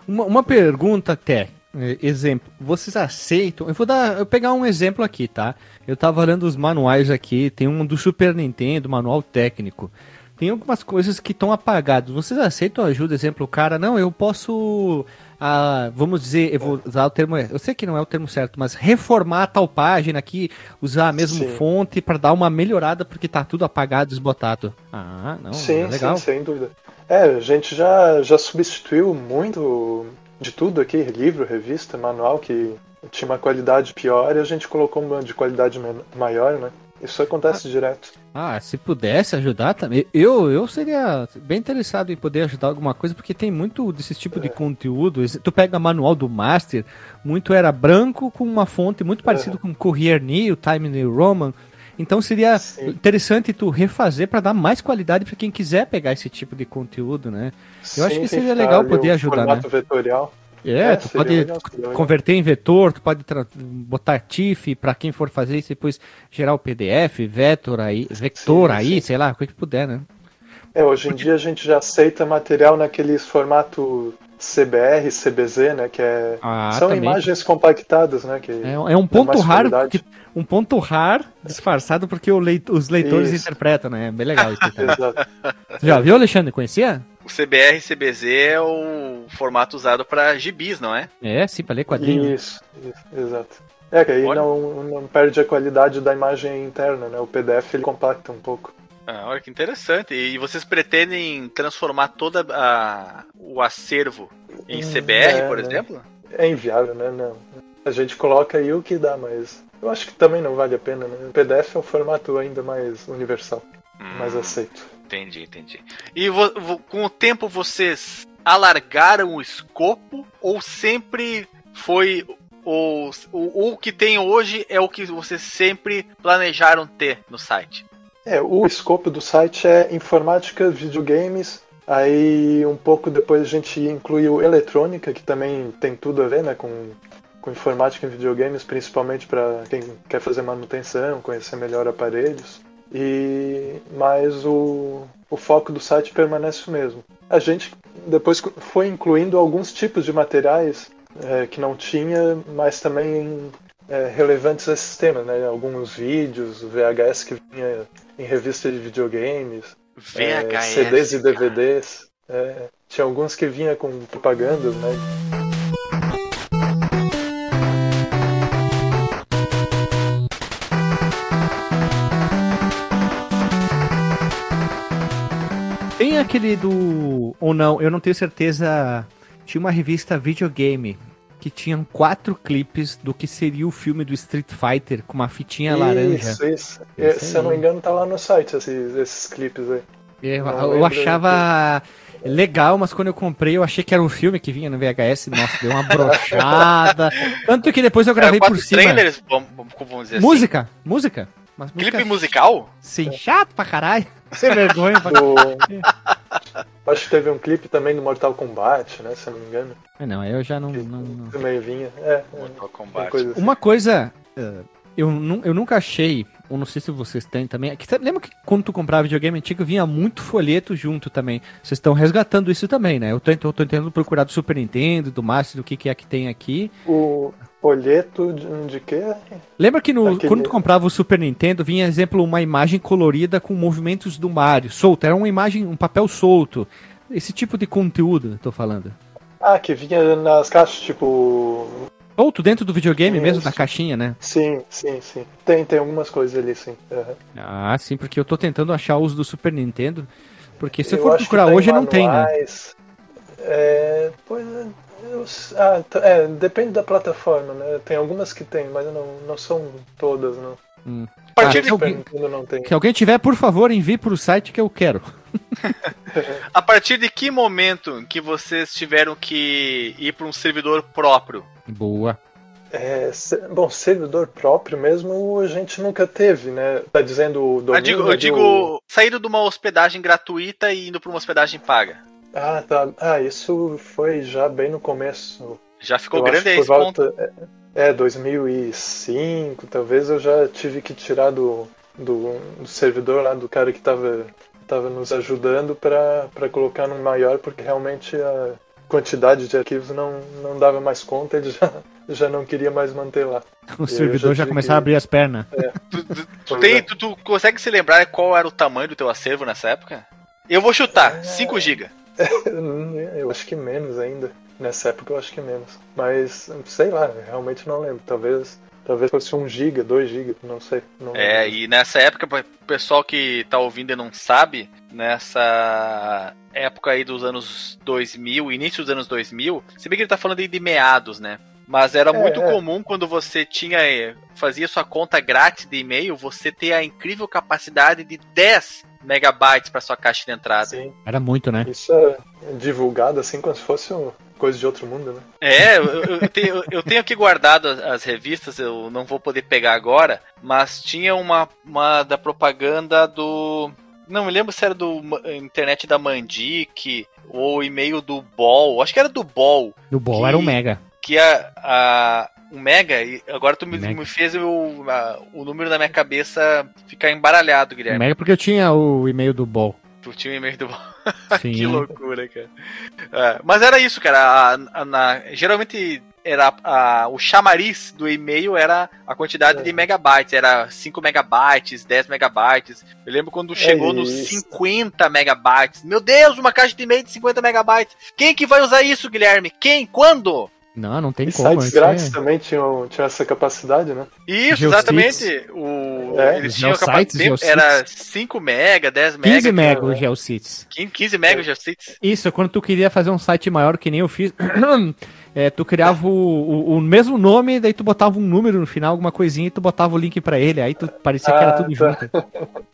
Uma, uma pergunta até, é, exemplo, vocês aceitam? Eu vou dar, eu pegar um exemplo aqui, tá? Eu tava olhando os manuais aqui, tem um do Super Nintendo, manual técnico. Tem algumas coisas que estão apagadas. Vocês aceitam ajuda? Exemplo, o cara, não, eu posso a, vamos dizer, eu vou usar o termo, eu sei que não é o termo certo, mas reformar tal página aqui, usar a mesma sim. fonte para dar uma melhorada porque tá tudo apagado, desbotado. Ah, não, sim, é legal. Sim, sem dúvida. É, a gente já, já substituiu muito de tudo aqui, livro, revista, manual, que tinha uma qualidade pior e a gente colocou uma de qualidade maior, né? Isso acontece ah, direto. Ah, se pudesse ajudar também. Eu, eu seria bem interessado em poder ajudar alguma coisa, porque tem muito desse tipo é. de conteúdo. Tu pega manual do Master, muito era branco com uma fonte muito parecida é. com Courier New, Time New Roman. Então seria Sim. interessante tu refazer para dar mais qualidade para quem quiser pegar esse tipo de conteúdo, né? Eu Sim, acho que seria legal poder ajudar, né? Vetorial. É, é tu pode legal, converter em vetor, tu pode botar TIFF para quem for fazer isso, depois gerar o PDF, vector aí, vector sim, aí, sim. sei lá, o que puder, né? É, hoje em Porque... dia a gente já aceita material naqueles formato CBR, CBZ, né, que é ah, são também. imagens compactadas, né, que é, é um ponto raro, que, um ponto raro disfarçado porque leit os leitores isso. interpretam, né? É bem legal isso. Exato. Já viu, Alexandre? Conhecia? CBR e CBZ é o formato usado para gibis, não é? É, sim, para ler quadrinho. Isso, isso, exato. É, que aí não, não perde a qualidade da imagem interna, né? O PDF ele compacta um pouco. Ah, olha que interessante. E vocês pretendem transformar todo o acervo em CBR, é, por né? exemplo? É inviável, né? Não. A gente coloca aí o que dá, mas eu acho que também não vale a pena, né? O PDF é um formato ainda mais universal, hum. mais aceito. Entendi, entendi. E com o tempo vocês alargaram o escopo ou sempre foi o, o, o que tem hoje é o que vocês sempre planejaram ter no site? É, o escopo do site é informática, videogames. Aí um pouco depois a gente incluiu eletrônica, que também tem tudo a ver né, com, com informática em videogames, principalmente para quem quer fazer manutenção, conhecer melhor aparelhos. E mas o, o foco do site permanece o mesmo. A gente depois foi incluindo alguns tipos de materiais é, que não tinha, mas também é, relevantes a esse tema, né? Alguns vídeos, VHS que vinha em revista de videogames, VHS, é, CDs e DVDs. É, tinha alguns que vinha com propagandas, né? Tem aquele do. Ou não, eu não tenho certeza. Tinha uma revista videogame que tinham quatro clipes do que seria o filme do Street Fighter com uma fitinha isso, laranja. Isso, isso. É, se eu não me engano, tá lá no site esses, esses clipes aí. Eu, eu achava legal, mas quando eu comprei, eu achei que era um filme que vinha no VHS. Nossa, deu uma brochada. Tanto que depois eu gravei é, por cima. Trailers, vamos, vamos dizer música, assim. música. Mas música... Clipe musical? Sim, chato pra caralho. Sem vergonha pra caralho. Acho que teve um clipe também do Mortal Kombat, né? Se eu não me engano. É, não, eu já não. não, não... Também vinha. É, Mortal Kombat. Coisa assim. Uma coisa. Uh, eu, eu nunca achei, ou não sei se vocês têm também. É que, lembra que quando tu comprava videogame antigo vinha muito folheto junto também? Vocês estão resgatando isso também, né? Eu tô, eu tô tentando procurar do Super Nintendo, do Master, do que, que é que tem aqui. O, Folheto de, de quê? Lembra que no, Aquele... quando tu comprava o Super Nintendo, vinha, exemplo, uma imagem colorida com movimentos do Mario, solto. Era uma imagem, um papel solto. Esse tipo de conteúdo, tô falando. Ah, que vinha nas caixas, tipo. Solto dentro do videogame Isso. mesmo, na caixinha, né? Sim, sim, sim. Tem, tem algumas coisas ali, sim. Uhum. Ah, sim, porque eu tô tentando achar os do Super Nintendo. Porque se eu for procurar hoje, manuais, não tem, né? É, pois é. Ah, é, depende da plataforma, né? Tem algumas que tem, mas não, não são todas, não. Hum. A partir ah, de... que, alguém, não tem. que alguém tiver, por favor, envie para o site que eu quero. a partir de que momento que vocês tiveram que ir para um servidor próprio? Boa. É, bom, servidor próprio mesmo a gente nunca teve, né? Tá dizendo o domínio, Eu digo, eu digo saído de uma hospedagem gratuita e indo para uma hospedagem paga. Ah, tá. Ah, isso foi já bem no começo. Já ficou eu grande aí esse volta, ponto. É, 2005, talvez eu já tive que tirar do, do, do servidor lá do cara que estava tava nos ajudando para colocar no maior, porque realmente a, quantidade de arquivos não, não dava mais conta, ele já, já não queria mais manter lá. O servidor já, já começava a abrir as pernas. É. Tu, tu, tu, tem, é. tu, tu, consegue se lembrar qual era o tamanho do teu acervo nessa época? Eu vou chutar, é... 5 GB. eu acho que menos ainda. Nessa época eu acho que menos. Mas, sei lá, realmente não lembro. Talvez Talvez fosse 1 GB, 2 GB, não sei. Não é, e nessa época, o pessoal que tá ouvindo e não sabe, nessa época aí dos anos 2000, início dos anos 2000, se bem que ele tá falando aí de meados, né? Mas era é, muito é. comum quando você tinha fazia sua conta grátis de e-mail, você ter a incrível capacidade de 10 megabytes para sua caixa de entrada. Sim. Era muito, né? Isso é divulgado assim como se fosse um coisa de outro mundo, né? É, eu, eu, tenho, eu tenho aqui guardado as revistas, eu não vou poder pegar agora, mas tinha uma, uma da propaganda do. Não me lembro se era do internet da Mandic ou e-mail do Ball. Acho que era do Ball. Do Ball que, era o Mega. Que a, a, um Mega, agora tu me, me fez o, a, o número da minha cabeça ficar embaralhado, Guilherme. Mega porque eu tinha o e-mail do Ball. Tu tinha o e-mail do Ball. que loucura, cara. É, mas era isso, cara. A, a, na, geralmente era a, o chamariz do e-mail era a quantidade é. de megabytes, era 5 megabytes, 10 megabytes. Eu lembro quando chegou é nos 50 megabytes. Meu Deus, uma caixa de e-mail de 50 megabytes. Quem que vai usar isso, Guilherme? Quem? Quando? Não, não tem e como. Sites grátis é... também tinham, tinham essa capacidade, né? Isso, exatamente. O... É. Eles tinham capacidade. Era 5 mega, 10 mega. 15 mega o GeoCities. 15 mega o GeoCities. Isso, quando tu queria fazer um site maior que nem eu fiz. é, tu criava o, o, o, mesmo nome, daí tu botava um número no final, alguma coisinha, e tu botava o link para ele, aí tu parecia ah, que era tudo tá. junto.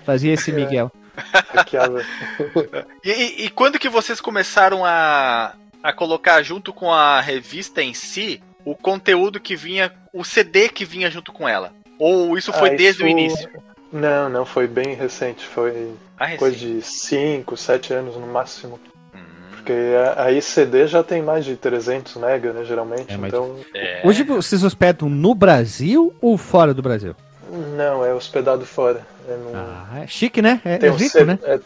Fazia esse Miguel. e, e, e quando que vocês começaram a, a colocar junto com a revista em si o conteúdo que vinha, o CD que vinha junto com ela? Ou isso foi ah, desde isso... o início? Não, não, foi bem recente. Foi ah, coisa de 5, 7 anos no máximo. Hum. Porque aí CD já tem mais de 300 mega, né, geralmente. É, mas... então... É. Hoje vocês hospedam no Brasil ou fora do Brasil? Não, é hospedado fora. É, no... ah, é chique, né? É, tem é rico, né? É,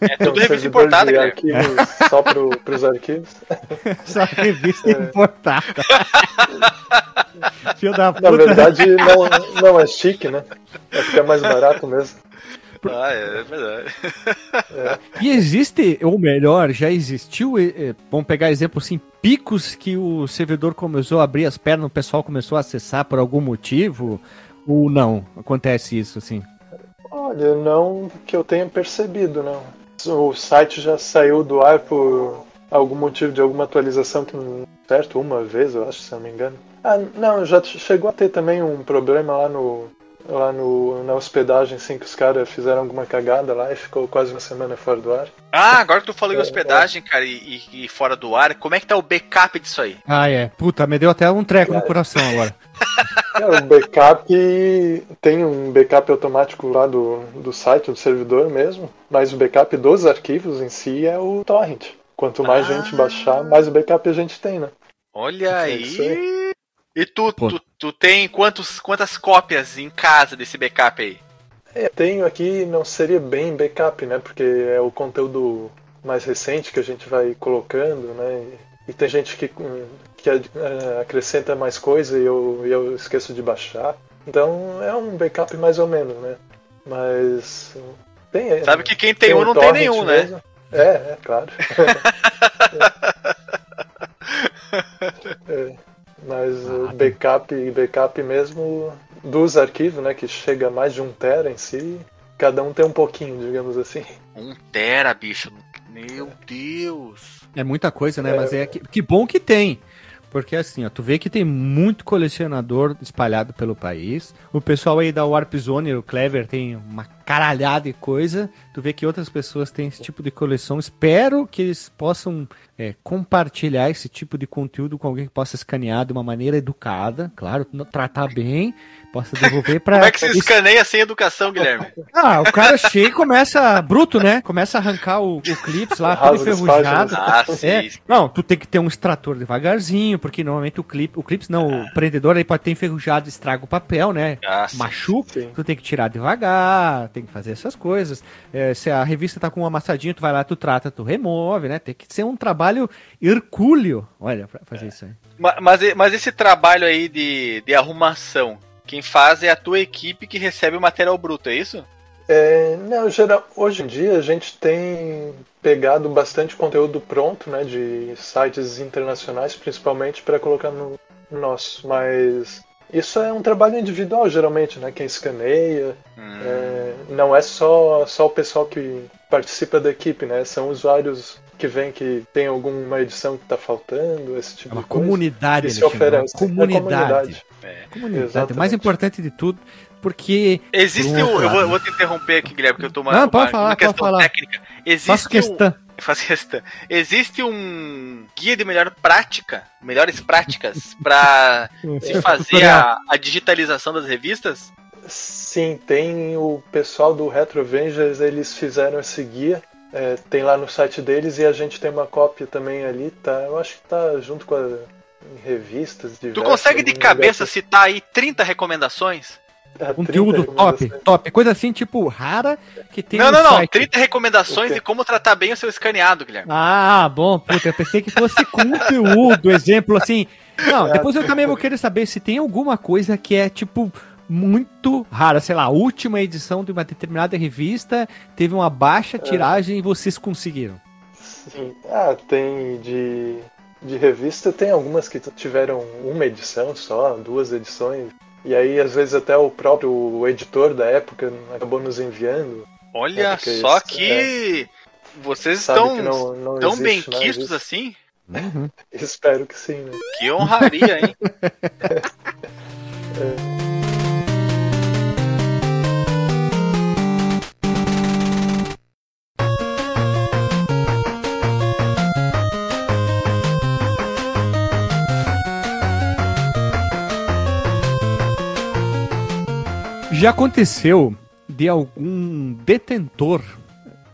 é tudo um revista importada, cara. só pro, pros arquivos. Só revista é. importada. Fio da puta. Na verdade, não, não é chique, né? É porque é mais barato mesmo. Ah, é, é verdade. É. E existe, ou melhor, já existiu, vamos pegar exemplo assim, picos que o servidor começou a abrir as pernas, o pessoal começou a acessar por algum motivo, ou não? Acontece isso assim? Olha, não que eu tenha percebido, não. O site já saiu do ar por algum motivo de alguma atualização que não certo uma vez, eu acho, se não me engano. Ah, não, já chegou a ter também um problema lá no lá no, na hospedagem, assim, que os caras fizeram alguma cagada lá e ficou quase uma semana fora do ar. Ah, agora que tu falou em é, hospedagem, é. cara, e, e, fora do ar, como é que tá o backup disso aí? Ah, é. Puta, me deu até um treco é. no coração agora. É, o backup tem um backup automático lá do, do site, do servidor mesmo, mas o backup dos arquivos em si é o torrent. Quanto mais ah. gente baixar, mais o backup a gente tem, né? Olha aí! E tu, tu, tu tem quantos, quantas cópias em casa desse backup aí? É, tenho aqui, não seria bem backup, né? Porque é o conteúdo mais recente que a gente vai colocando, né? E tem gente que, que é, acrescenta mais coisa e eu, eu esqueço de baixar. Então é um backup mais ou menos, né? Mas. Tem, Sabe que quem tem, tem um não tem nenhum, né? mesmo. né? É, é, claro. é, mas o ah, backup, backup mesmo dos arquivos, né? Que chega a mais de um tera em si. Cada um tem um pouquinho, digamos assim. Um tera, bicho. Meu Deus. É muita coisa, né? É. Mas é que, que bom que tem. Porque assim, ó, tu vê que tem muito colecionador espalhado pelo país. O pessoal aí da Warp Zone, o Clever, tem uma caralhada de coisa. Tu vê que outras pessoas têm esse tipo de coleção. Espero que eles possam é, compartilhar esse tipo de conteúdo com alguém que possa escanear de uma maneira educada, claro, tratar bem possa devolver para. Como é que se escaneia sem educação, Guilherme? Ah, o cara chega e começa, bruto, né? Começa a arrancar o, o clips lá, todo enferrujado. Ah, sim, é. Não, tu tem que ter um extrator devagarzinho, porque normalmente o clipe, o clips não, ah. o prendedor aí pode ter enferrujado, estraga o papel, né? Ah, Machuca, sim. tu tem que tirar devagar, tem tem que fazer essas coisas. É, se a revista tá com um amassadinho, tu vai lá, tu trata, tu remove, né? Tem que ser um trabalho hercúleo, olha, pra fazer é. isso aí. Mas, mas esse trabalho aí de, de arrumação, quem faz é a tua equipe que recebe o material bruto, é isso? É, não, geral, hoje em dia a gente tem pegado bastante conteúdo pronto, né, de sites internacionais, principalmente para colocar no nosso, mas isso é um trabalho individual, geralmente, né? Quem escaneia. Hum. É, não é só, só o pessoal que participa da equipe, né? São usuários que vem que tem alguma edição que está faltando, esse tipo é uma de comunidade, coisa. Se oferece. Comunidade. É comunidade. É. comunidade. Mais importante de tudo, porque. Existe um. Eu vou, vou, te interromper aqui, Guilherme, porque eu tô uma, Não, pode uma, falar, uma pode falar. técnica. Existe questão. Um, Faz questão. Existe um guia de melhor prática, melhores práticas, para se fazer a, a digitalização das revistas? Sim, tem o pessoal do Retro Avengers, eles fizeram esse guia. É, tem lá no site deles e a gente tem uma cópia também ali, tá? Eu acho que tá junto com a, em revistas. Tu consegue de cabeça citar aí 30 recomendações? É, Conteúdo top, top. Coisa assim, tipo, rara que tem. Não, não, não. Site. 30 recomendações de como tratar bem o seu escaneado, Guilherme. Ah, bom, puta, eu pensei que fosse conteúdo, exemplo assim. Não, depois eu também vou querer saber se tem alguma coisa que é, tipo, muito rara. Sei lá, a última edição de uma determinada revista teve uma baixa é. tiragem e vocês conseguiram. Sim. Ah, tem de, de revista, tem algumas que tiveram uma edição só, duas edições. E aí, às vezes, até o próprio editor da época acabou nos enviando. Olha só isso, que é. vocês estão não, não tão bem quistos assim. Uhum. Espero que sim, né? Que honraria, hein? Já aconteceu de algum detentor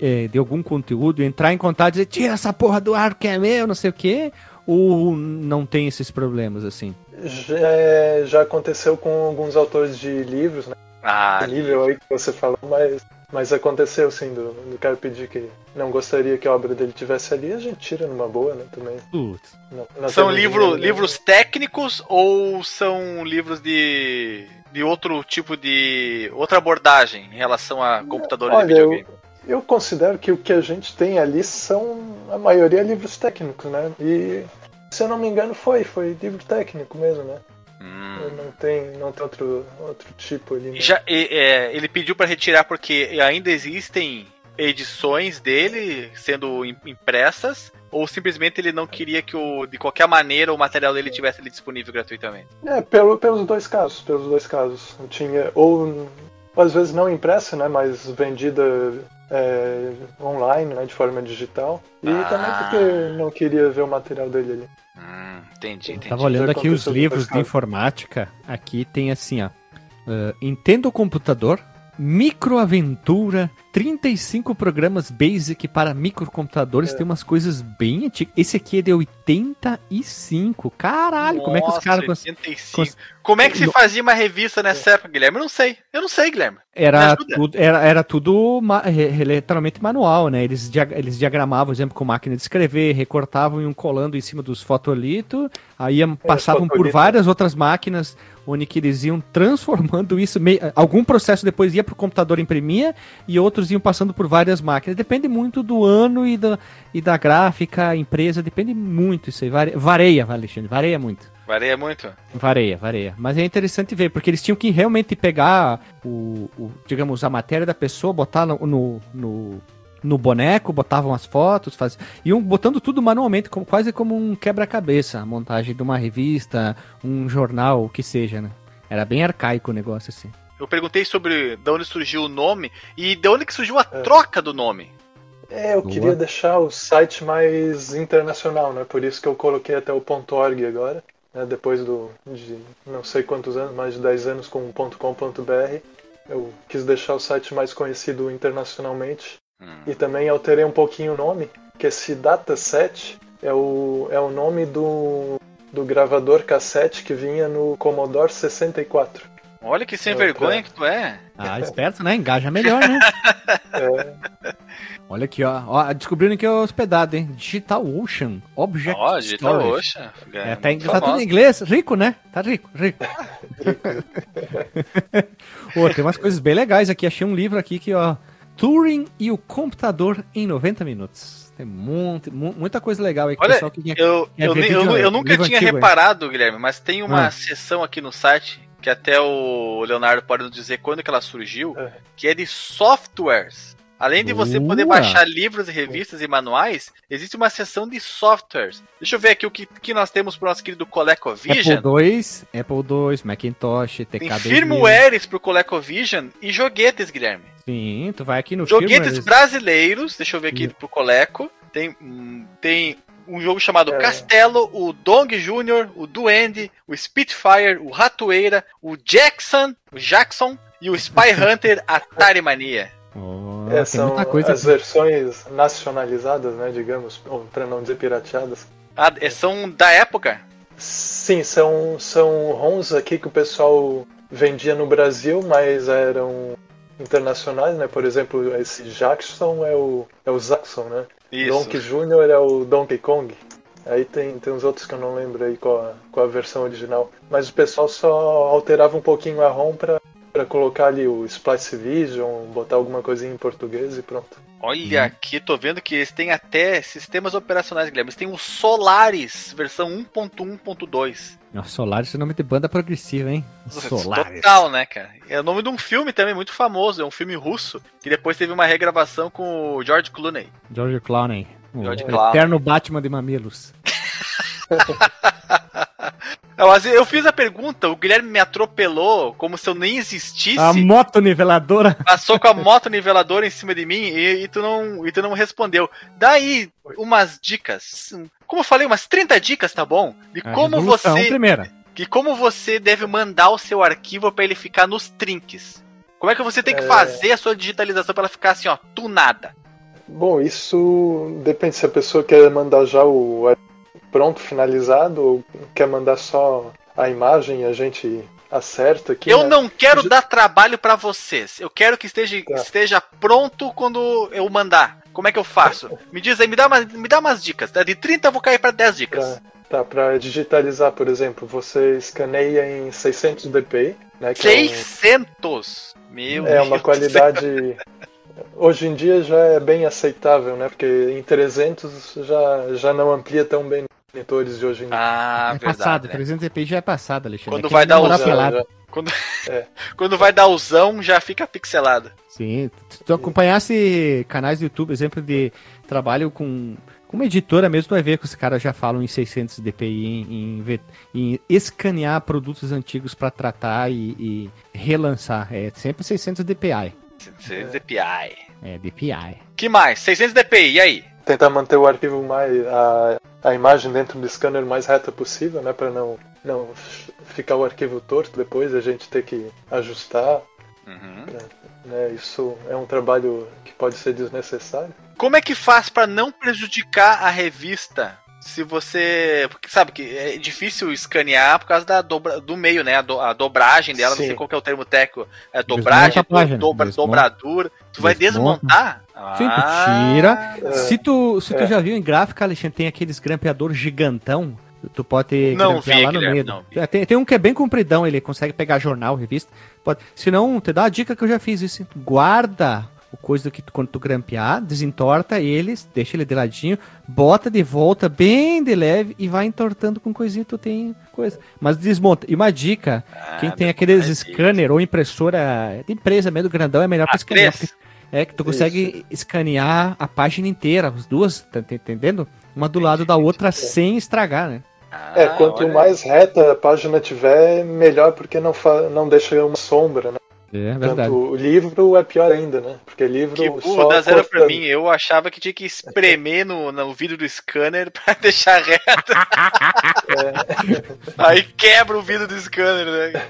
é, de algum conteúdo entrar em contato e dizer tira essa porra do ar que é meu, não sei o quê? Ou não tem esses problemas assim? Já, já aconteceu com alguns autores de livros, né? Ah, nível aí que você falou, mas, mas aconteceu sim, do, do cara pedir que não gostaria que a obra dele tivesse ali, a gente tira numa boa, né? Também. Putz. Não, não são livro, livros técnicos ou são livros de de outro tipo de. outra abordagem em relação a computadores Olha, de videogame? Eu, eu considero que o que a gente tem ali são a maioria livros técnicos, né? E se eu não me engano foi, foi livro técnico mesmo, né? Hum. Não tem, não tem outro, outro tipo ali. Né? Já, é, ele pediu para retirar porque ainda existem edições dele sendo impressas ou simplesmente ele não queria que o, de qualquer maneira o material dele tivesse ali disponível gratuitamente? É, pelo, pelos dois casos, pelos dois casos. Eu tinha ou às vezes não impressa, né, mas vendida é, online, né, de forma digital. E ah. também porque não queria ver o material dele ali. Hum, entendi, entendi. Tava olhando aqui os livros de informática. Aqui tem assim, ó. Uh, Entenda o computador, Microaventura, 35 programas basic para microcomputadores, é. tem umas coisas bem antigas. Esse aqui é de 85. Caralho, Nossa, como é que os caras 85. Como é que se fazia uma revista nessa época, Guilherme? Eu não sei. Eu não sei, Guilherme. Era tudo, era, era tudo ma literalmente manual, né? Eles, dia eles diagramavam, por exemplo, com máquina de escrever, recortavam e iam colando em cima dos fotolitos, aí é, passavam por várias outras máquinas onde que eles iam transformando isso, meio, algum processo depois ia para o computador imprimia e outros iam passando por várias máquinas. Depende muito do ano e da, e da gráfica, empresa, depende muito isso aí. Vareia, Alexandre, vareia muito. Vareia muito? Vareia, vareia. Mas é interessante ver, porque eles tinham que realmente pegar o, o digamos, a matéria da pessoa, botar no, no, no no boneco, botavam as fotos, faziam, iam botando tudo manualmente, como, quase como um quebra-cabeça, a montagem de uma revista, um jornal, o que seja, né? Era bem arcaico o negócio assim. Eu perguntei sobre de onde surgiu o nome e de onde que surgiu a é. troca do nome. É, eu Boa. queria deixar o site mais internacional, né? Por isso que eu coloquei até o .org agora, né? depois do, de não sei quantos anos, mais de 10 anos com .com.br. Eu quis deixar o site mais conhecido internacionalmente Hum. E também alterei um pouquinho o nome, que esse dataset é o, é o nome do, do gravador cassete que vinha no Commodore 64. Olha que sem vergonha que tu é. Ah, esperto, né? Engaja melhor, né? é. Olha aqui, ó. ó. Descobrindo que é hospedado, hein? Digital Ocean. Object Ó, oh, Digital Ocean. É, tá, em, tá tudo em inglês. Rico, né? Tá rico, rico. Pô, tem umas coisas bem legais aqui. Achei um livro aqui que, ó. Turing e o computador em 90 minutos. Tem muito, muita coisa legal aí que Olha, pessoal que eu, eu, vídeo, eu, eu, nunca tinha reparado, aí. Guilherme, mas tem uma ah. seção aqui no site que até o Leonardo pode nos dizer quando que ela surgiu, é. que é de softwares. Além de você poder baixar livros e revistas e manuais, existe uma seção de softwares. Deixa eu ver aqui o que, que nós temos pro nosso querido ColecoVision. Apple II, Apple II, Macintosh, TK Tem firmwares pro ColecoVision e joguetes, Guilherme. Sim, tu vai aqui no Joguetes firmwares. brasileiros, deixa eu ver aqui pro Coleco. Tem, hum, tem um jogo chamado é. Castelo, o Dong Jr., o Duende, o Spitfire, o Ratoeira, o Jackson, o Jackson e o Spy Hunter Atari Mania. Oh, é, são as aqui. versões nacionalizadas, né, digamos, para não dizer pirateadas. Ah, é, são da época? Sim, são, são ROMs aqui que o pessoal vendia no Brasil, mas eram internacionais, né? Por exemplo, esse Jackson é o, é o Zaxxon, né? Isso. Donkey Jr. é o Donkey Kong. Aí tem, tem uns outros que eu não lembro aí qual qual a versão original. Mas o pessoal só alterava um pouquinho a ROM pra para colocar ali o Splice Vision, botar alguma coisinha em português e pronto. Olha, hum. aqui tô vendo que eles têm até sistemas operacionais, Guilherme. Eles têm o Solaris, versão 1.1.2. Nossa, Solaris é nome de banda progressiva, hein? Solaris. Total, né, cara? É o nome de um filme também muito famoso, é um filme russo, que depois teve uma regravação com o George Clooney. George Clooney. George o Clooney. eterno Batman de mamilos. Não, eu fiz a pergunta, o Guilherme me atropelou como se eu nem existisse. A moto niveladora. Passou com a moto niveladora em cima de mim e, e, tu, não, e tu não respondeu. Daí, umas dicas. Como eu falei, umas 30 dicas, tá bom? De a como você. Primeira. De como você deve mandar o seu arquivo para ele ficar nos trinques. Como é que você tem que é... fazer a sua digitalização para ela ficar assim, ó, tunada? Bom, isso depende se a pessoa quer mandar já o pronto, finalizado, ou quer mandar só a imagem e a gente acerta aqui? Eu né? não quero dar trabalho para vocês. Eu quero que esteja, tá. esteja pronto quando eu mandar. Como é que eu faço? Me diz aí, me dá, uma, me dá umas dicas. De 30 eu vou cair para 10 dicas. Tá. Tá, para digitalizar, por exemplo, você escaneia em 600 dpi, né? 600? É, um, Meu é uma qualidade hoje em dia já é bem aceitável, né? Porque em 300 já, já não amplia tão bem monitores de hoje em dia. Ah, é verdade, passado, né? 300 dpi já é passado, Alexandre. Quando vai dar usão, quando, é. quando vai dar usão, já fica pixelado. Sim, se tu acompanhasse canais do YouTube, exemplo de trabalho com como editora mesmo, tu vai ver que os caras já falam em 600 dpi, em, em, em escanear produtos antigos para tratar e, e, relançar. É sempre 600 dpi. 600 dpi. É, dpi. Que mais? 600 dpi, e aí? Tentar manter o arquivo mais. A, a imagem dentro do scanner mais reta possível, né? Para não, não ficar o arquivo torto depois, a gente ter que ajustar. Uhum. Pra, né, isso é um trabalho que pode ser desnecessário. Como é que faz para não prejudicar a revista se você. Porque sabe que é difícil escanear por causa da dobra, do meio, né? A, do, a dobragem dela, Sim. não sei qual é o termo técnico. É dobragem, do, dobra, dobradura. Tu vai desmontar? Sim, tu tira. É. Se tu, se tu é. já viu em gráfica, Alexandre, tem aqueles grampeadores gigantão. Tu pode não vi, lá no meio. Não vi. Tem, tem um que é bem compridão, ele consegue pegar jornal, revista. Pode, se não, te dá a dica que eu já fiz isso. Guarda o coisa que tu, quando tu grampear, desentorta eles, deixa ele de ladinho, bota de volta bem de leve e vai entortando com coisinha tu tem coisa. Mas desmonta. E uma dica, ah, quem tem aqueles scanner ou impressora de empresa mesmo grandão é melhor para escanear. É que tu consegue Isso. escanear a página inteira, as duas, tá entendendo? Uma do lado da outra sem estragar, né? é, quanto olha. mais reta a página tiver, melhor porque não, não deixa uma sombra, né? É verdade. Tanto o livro é pior ainda, né? Porque livro. Que burro, dá zero pra mim. Eu achava que tinha que espremer no, no vidro do scanner pra deixar reto. É. Aí quebra o vidro do scanner, né?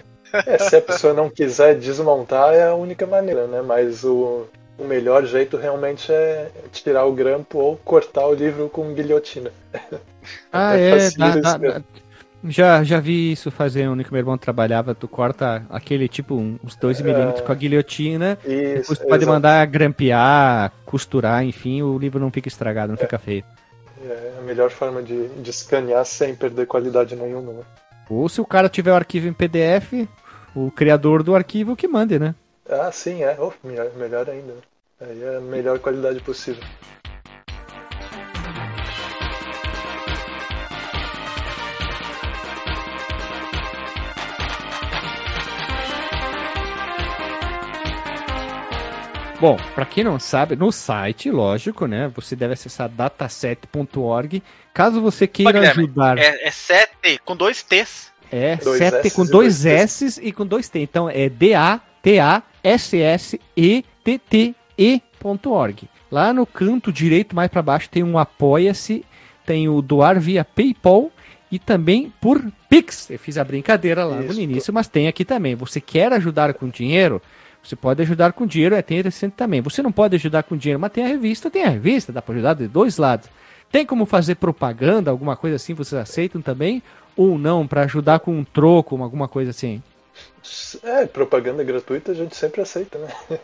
É, se a pessoa não quiser desmontar, é a única maneira, né? Mas o, o melhor jeito realmente é tirar o grampo ou cortar o livro com guilhotina. Ah, é. Dá, já, já vi isso fazer onde meu irmão trabalhava. Tu corta aquele tipo uns 2 milímetros com a guilhotina. Isso, depois tu pode mandar grampear, costurar, enfim, o livro não fica estragado, não é. fica feio. É a melhor forma de, de escanear sem perder qualidade nenhuma. Né? Ou se o cara tiver o arquivo em PDF, o criador do arquivo que mande, né? Ah, sim, é. Oh, melhor, melhor ainda. Aí é a melhor qualidade possível. Bom, para quem não sabe, no site, lógico, né? Você deve acessar dataset.org. Caso você queira ajudar. É, é sete com dois T's. É, dois sete com dois S e com dois T. Então é D-A-T-A-S-S-E-T-T-E.org. Lá no canto direito, mais para baixo, tem um Apoia-se, tem o doar via PayPal e também por Pix. Eu fiz a brincadeira lá Isso. no início, mas tem aqui também. Você quer ajudar com dinheiro? Você pode ajudar com dinheiro, é tem interessante também. Você não pode ajudar com dinheiro, mas tem a revista, tem a revista, dá para ajudar de dois lados. Tem como fazer propaganda, alguma coisa assim, vocês aceitam também? Ou não, para ajudar com um troco, alguma coisa assim? É, propaganda gratuita a gente sempre aceita, né?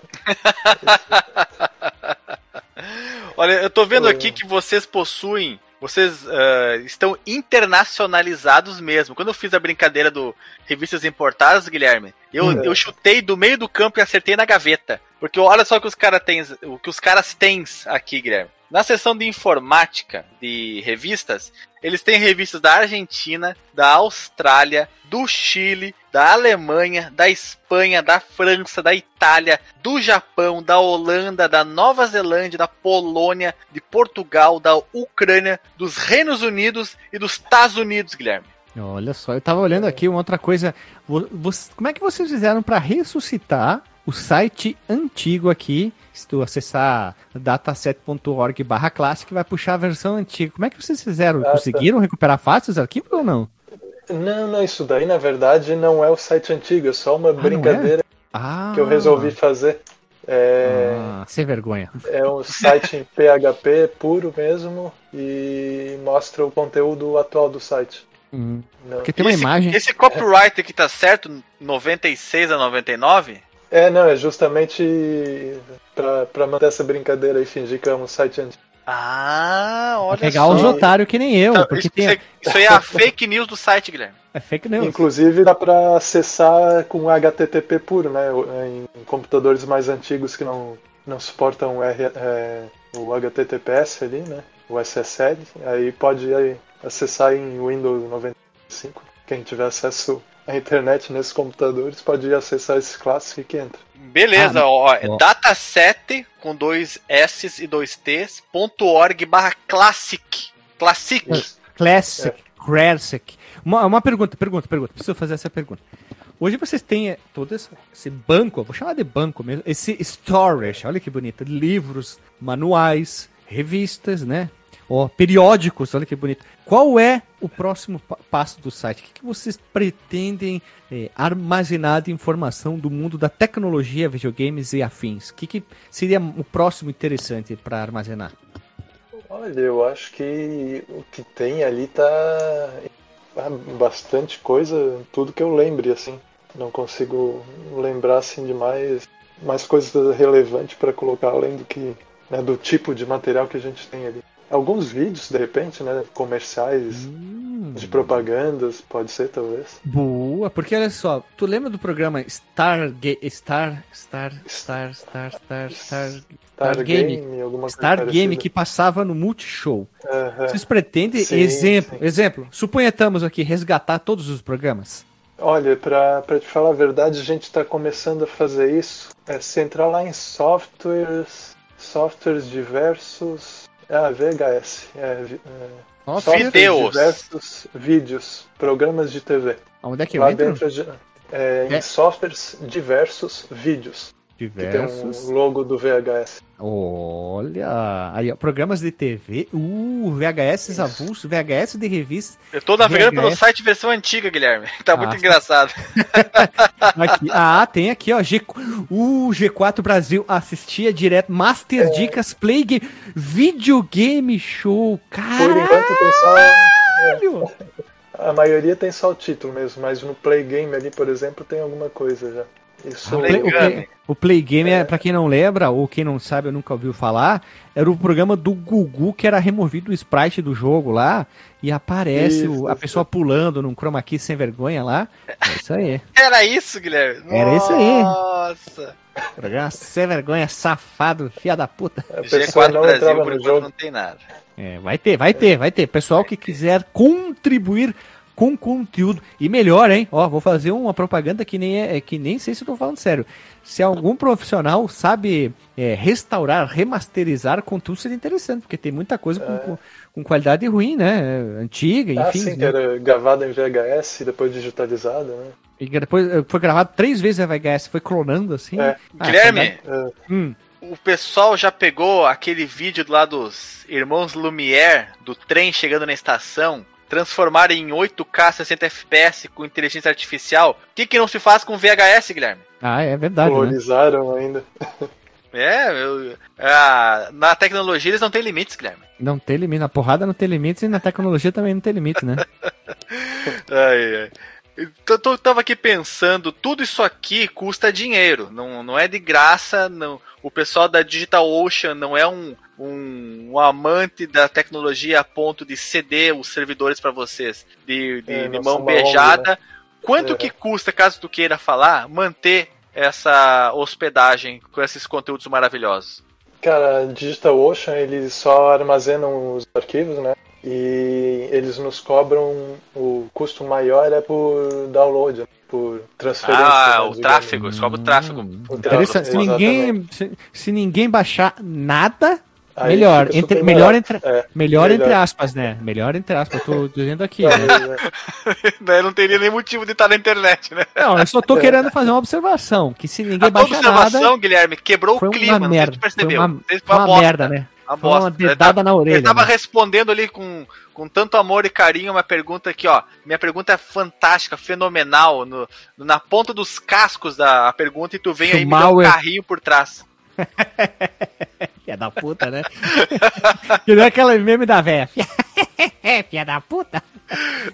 Olha, eu tô vendo aqui que vocês possuem vocês uh, estão internacionalizados mesmo. Quando eu fiz a brincadeira do revistas importadas, Guilherme, eu, uhum. eu chutei do meio do campo e acertei na gaveta. Porque olha só que os caras têm, o que os caras têm aqui, Guilherme. Na seção de informática de revistas, eles têm revistas da Argentina, da Austrália, do Chile, da Alemanha, da Espanha, da França, da Itália, do Japão, da Holanda, da Nova Zelândia, da Polônia, de Portugal, da Ucrânia, dos Reinos Unidos e dos Estados Unidos, Guilherme. Olha só, eu tava olhando aqui uma outra coisa. Como é que vocês fizeram para ressuscitar o site antigo aqui? Se tu acessar dataset.org barra classic, vai puxar a versão antiga. Como é que vocês fizeram? Ah, tá. Conseguiram recuperar fácil os arquivos ou não? Não, não, isso daí na verdade não é o site antigo, é só uma ah, é? brincadeira ah. que eu resolvi fazer. É... Ah, sem vergonha. É um site em PHP puro mesmo e mostra o conteúdo atual do site. Hum. Porque tem uma esse, imagem. Esse copyright aqui tá certo? 96 a 99? É, não, é justamente pra, pra manter essa brincadeira e fingir que é um site antigo. Ah, olha pegar só. os otários que nem eu. Então, porque isso, tem... É, isso aí é a fake news do site, Guilherme. É fake news. Inclusive dá pra acessar com HTTP puro, né? Em computadores mais antigos que não, não suportam R, é, o HTTPS ali, né? O SSL. Aí pode aí, acessar em Windows 95. Quem tiver acesso à internet nesses computadores pode acessar esse clássico que entra. Beleza, ah, ó, é dataset com dois S e dois T's, ponto .org barra classic. Classic. Classic. É. Classic. Uma, uma pergunta, pergunta, pergunta. Preciso fazer essa pergunta. Hoje vocês têm é, todo esse, esse banco, vou chamar de banco mesmo, esse storage, olha que bonito, livros, manuais, revistas, né? Ó, periódicos, olha que bonito. Qual é o próximo passo do site? O que, que vocês pretendem é, armazenar de informação do mundo da tecnologia, videogames e afins? O que, que seria o próximo interessante para armazenar? Olha, eu acho que o que tem ali tá bastante coisa, tudo que eu lembre, assim. Não consigo lembrar assim de mais, mais coisas relevantes para colocar além do que né, do tipo de material que a gente tem ali alguns vídeos, de repente, né? Comerciais hum. de propagandas, pode ser, talvez. Boa, porque olha só, tu lembra do programa Stargate. Star. Star. Star. Star. Star. Star. Star, Star Game, Game Star Game que passava no Multishow. Uh -huh. Vocês pretendem, sim, exemplo, sim. exemplo, suponhamos aqui resgatar todos os programas? Olha, para te falar a verdade, a gente está começando a fazer isso. É, se entrar lá em softwares, softwares diversos, ah, VHS. É, é, Nossa, diversos vídeos, programas de TV. Onde é que eu Lá entro? dentro é, em é. softwares diversos vídeos. Diversos. Que tem um logo do VHS. Olha, aí, programas de TV, uh, VHS avulsos, VHS de revistas. Eu tô navegando VHS. pelo site versão antiga, Guilherme. Tá ah, muito engraçado. aqui, ah, tem aqui, ó, G, uh, G4 Brasil assistia direto, Master é. Dicas Play Game, Videogame Show, caralho! Por enquanto tem só... É. a maioria tem só o título mesmo, mas no Play Game ali, por exemplo, tem alguma coisa já. Isso... O, play, o, play, o Play Game, é, para quem não lembra, ou quem não sabe, eu nunca ouviu falar, era o programa do Gugu que era removido o sprite do jogo lá e aparece isso, o, a pessoa pulando num chroma key sem vergonha lá. É isso aí. Era isso, Guilherme? Era isso aí. Nossa. Programa sem vergonha, safado, fia da puta. G4 não Brasil, por enquanto, não tem nada. É, vai ter, vai ter, vai ter. Pessoal que quiser contribuir com conteúdo. E melhor, hein? Ó, vou fazer uma propaganda que nem é, que nem sei se eu tô falando sério. Se algum profissional sabe é, restaurar, remasterizar conteúdo, seria interessante, porque tem muita coisa com, é. com, com, qualidade ruim, né? Antiga, ah, enfim. Sim, né? que era gravada em VHS e depois digitalizada, né? E depois eh, foi gravado três vezes em VHS, foi clonando assim. É. Ah, Guilherme, é. hum. o pessoal já pegou aquele vídeo lá dos irmãos Lumière, do trem chegando na estação, transformar em 8K 60 FPS com inteligência artificial, o que, que não se faz com VHS, Guilherme? Ah, é verdade. Colonizaram né? ainda. É, eu, a, na tecnologia eles não têm limites, Guilherme. Não tem limite, na porrada não tem limites e na tecnologia também não tem limite, né? ai, ai. Eu, eu tava aqui pensando, tudo isso aqui custa dinheiro, não, não é de graça, não. O pessoal da Digital Ocean não é um, um, um amante da tecnologia a ponto de ceder os servidores para vocês de, de, é, de mão beijada. Onda, né? Quanto é. que custa, caso tu queira falar, manter essa hospedagem com esses conteúdos maravilhosos? Cara, Digital Ocean, eles só armazenam os arquivos, né? E eles nos cobram o custo maior é por download, por transferência. Ah, né, o tráfego, eles cobram o tráfego. Hum, o tráfego se, ninguém, se, se ninguém baixar nada, Aí melhor, entre, melhor, entre, é, melhor, melhor, entre aspas, né? Melhor entre aspas, eu tô dizendo aqui. né? não teria nem motivo de estar na internet, né? Não, eu só tô querendo fazer uma observação, que se ninguém a baixar observação, nada... Guilherme, quebrou o clima, uma merda, percebeu. Foi uma, foi uma, uma merda, né? Uma, foi uma dedada na orelha. Ele tava né? respondendo ali com, com tanto amor e carinho uma pergunta aqui, ó. Minha pergunta é fantástica, fenomenal, no, na ponta dos cascos da pergunta e tu vem aí me dar um carrinho por trás. Filha da puta, né? que não é aquela meme da véia. Filha da puta.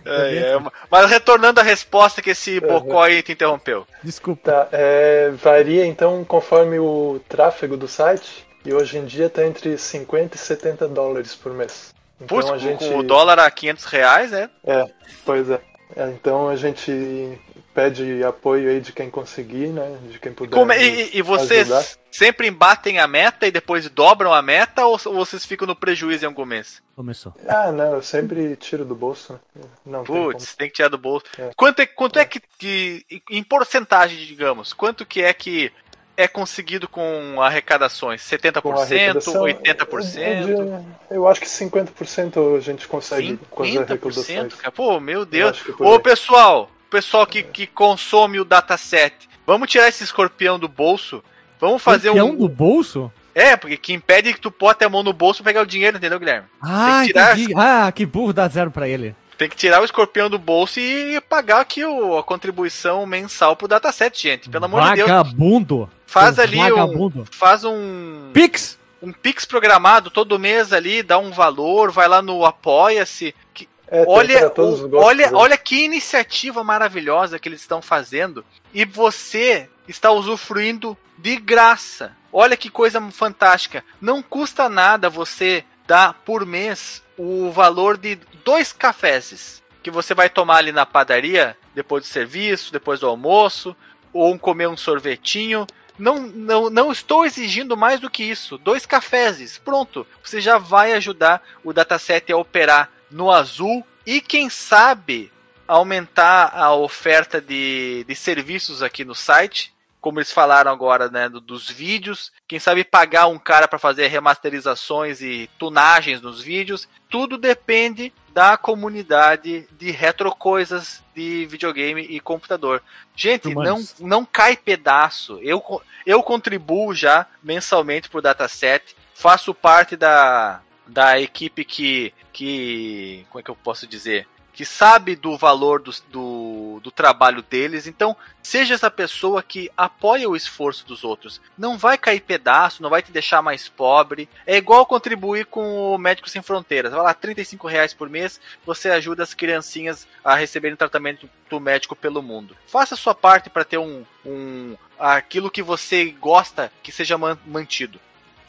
É, é, mas retornando à resposta que esse bocó aí te interrompeu. Desculpa. Tá, é, varia então conforme o tráfego do site. E hoje em dia está entre 50 e 70 dólares por mês. Então Putz, a gente... com o dólar a 500 reais, é? É, pois é. é então a gente pede apoio aí de quem conseguir, né? De quem puder. Como, e, e vocês ajudar. sempre embatem a meta e depois dobram a meta ou, ou vocês ficam no prejuízo em algum mês? Começou. Ah, não, eu sempre tiro do bolso. Não Putz, tem, tem, que tirar do bolso. É. Quanto é, quanto é. é que, que, em porcentagem, digamos, quanto que é que é conseguido com arrecadações? 70%, com arrecadação, 80%? Eu, eu, acho que 50% a gente consegue 50%, com as arrecadações. Cara? Pô, meu Deus. Ô, pessoal, pessoal que, que consome o dataset, vamos tirar esse escorpião do bolso. Vamos fazer escorpião um. do bolso? É, porque que impede que tu pote a mão no bolso e pegar o dinheiro, entendeu, Guilherme? Ah, que tirar... ah, que burro, dá zero pra ele. Tem que tirar o escorpião do bolso e pagar aqui o, a contribuição mensal pro dataset, gente. Pelo amor vagabundo. de Deus. Vagabundo! Faz ali um. Faz um. Pix! Um Pix programado todo mês ali, dá um valor, vai lá no Apoia-se. Que é, olha, o, olha, olha que iniciativa maravilhosa que eles estão fazendo e você está usufruindo de graça. Olha que coisa fantástica. Não custa nada você dar por mês o valor de dois cafés que você vai tomar ali na padaria depois do serviço, depois do almoço, ou comer um sorvetinho. Não, não, não estou exigindo mais do que isso. Dois cafés, pronto. Você já vai ajudar o dataset a operar no azul e quem sabe aumentar a oferta de, de serviços aqui no site, como eles falaram agora, né, dos vídeos, quem sabe pagar um cara para fazer remasterizações e tunagens nos vídeos, tudo depende da comunidade de retro coisas de videogame e computador. Gente, não, não cai pedaço. Eu, eu contribuo já mensalmente pro dataset, faço parte da, da equipe que, que. Como é que eu posso dizer? que sabe do valor do, do, do, trabalho deles. Então, seja essa pessoa que apoia o esforço dos outros. Não vai cair pedaço, não vai te deixar mais pobre. É igual contribuir com o Médicos Sem Fronteiras. Vai lá, 35 reais por mês, você ajuda as criancinhas a receberem tratamento do médico pelo mundo. Faça a sua parte para ter um, um aquilo que você gosta que seja mantido.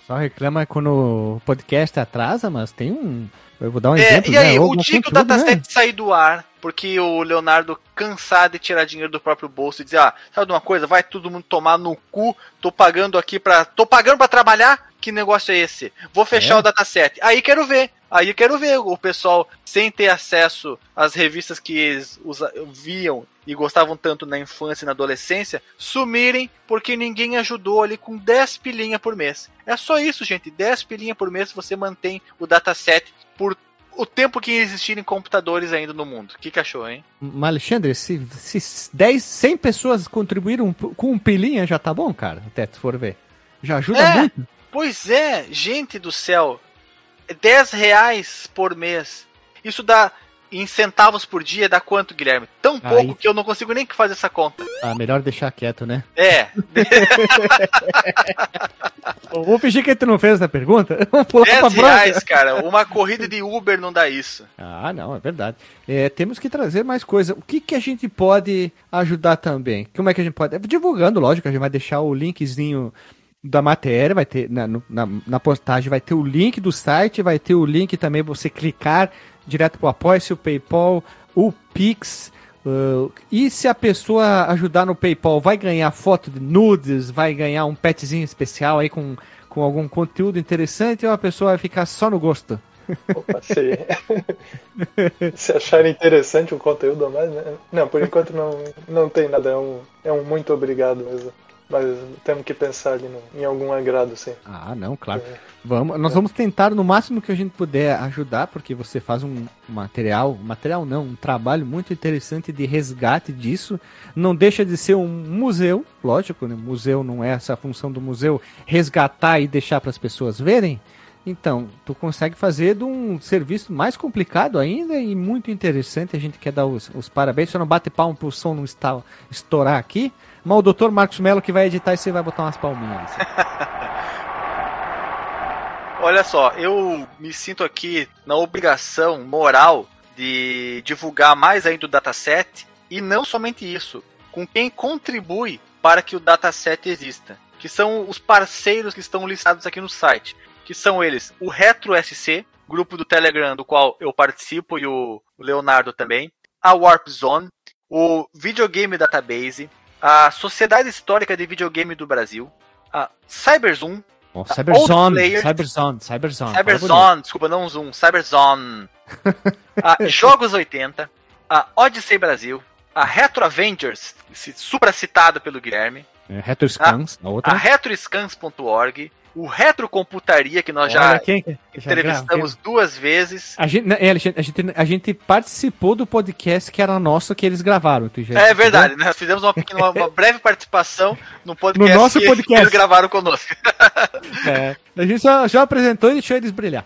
Só reclama quando o podcast atrasa, mas tem um eu vou dar um é, exemplo. E aí, né? o dia que o dataset né? sair do ar, porque o Leonardo cansado de tirar dinheiro do próprio bolso e dizer, ah, sabe de uma coisa? Vai todo mundo tomar no cu, tô pagando aqui pra. tô pagando para trabalhar? Que negócio é esse? Vou fechar é. o dataset. Aí quero ver. Aí quero ver o pessoal sem ter acesso às revistas que eles usa, viam e gostavam tanto na infância e na adolescência sumirem porque ninguém ajudou ali com 10 pilinha por mês. É só isso, gente. 10 pilinha por mês você mantém o dataset por o tempo que existirem computadores ainda no mundo. O que, que achou, hein? Mas Alexandre, se, se 10, 100 pessoas contribuíram com um pilinha, já tá bom, cara, até se for ver. Já ajuda é, muito. Pois é, gente do céu. 10 reais por mês. Isso dá em centavos por dia dá quanto, Guilherme? Tão pouco Aí... que eu não consigo nem fazer essa conta. Ah, melhor deixar quieto, né? É. Vou fingir que tu não fez essa pergunta. 10 reais, cara. Uma corrida de Uber não dá isso. Ah, não, é verdade. É, temos que trazer mais coisa. O que, que a gente pode ajudar também? Como é que a gente pode... Divulgando, lógico, a gente vai deixar o linkzinho da matéria, vai ter na, na, na, postagem, vai ter o link do site, vai ter o link também você clicar direto para o Apoia-se, o PayPal, o Pix. Uh, e se a pessoa ajudar no PayPal, vai ganhar foto de nudes, vai ganhar um petzinho especial aí com, com algum conteúdo interessante ou a pessoa vai ficar só no gosto? Opa, se, se acharem interessante o conteúdo a mais, né? Não, por enquanto não, não tem nada, é um, é um muito obrigado mesmo. Mas temos que pensar ali no, em algum agrado, sim. Ah, não, claro. É. Vamos, nós é. vamos tentar no máximo que a gente puder ajudar, porque você faz um material, material não, um trabalho muito interessante de resgate disso. Não deixa de ser um museu, lógico, né? Museu não é essa função do museu, resgatar e deixar para as pessoas verem. Então, tu consegue fazer de um serviço mais complicado ainda e muito interessante. A gente quer dar os, os parabéns. Só não bate palmo pro som não estar, estourar aqui. Mas o doutor Marcos Mello que vai editar e você vai botar umas palminhas. Olha só, eu me sinto aqui na obrigação moral de divulgar mais ainda o dataset e não somente isso, com quem contribui para que o dataset exista, que são os parceiros que estão listados aqui no site, que são eles o Retro SC, grupo do Telegram do qual eu participo e o Leonardo também, a Warp Zone, o Videogame Database, a Sociedade Histórica de Videogame do Brasil, a Cyberzoom, oh, Cyberzone, Cyberzone, Cyberzone, Cyberzone, desculpa, não Zoom, Cyberzone, a Jogos 80, a Odyssey Brasil, a Retro Avengers, supra citado pelo Guilherme, é, RetroScans, a, a, a RetroScans.org, o Retrocomputaria, que nós Olha, já quem, entrevistamos quem? duas vezes. A gente, é, a, gente, a, gente, participou do podcast que era nosso que eles gravaram. Já, é verdade, nós fizemos uma, pequena, uma breve participação no podcast, no nosso podcast. que eles gravaram conosco. é, a gente só, já apresentou e deixou eles brilhar.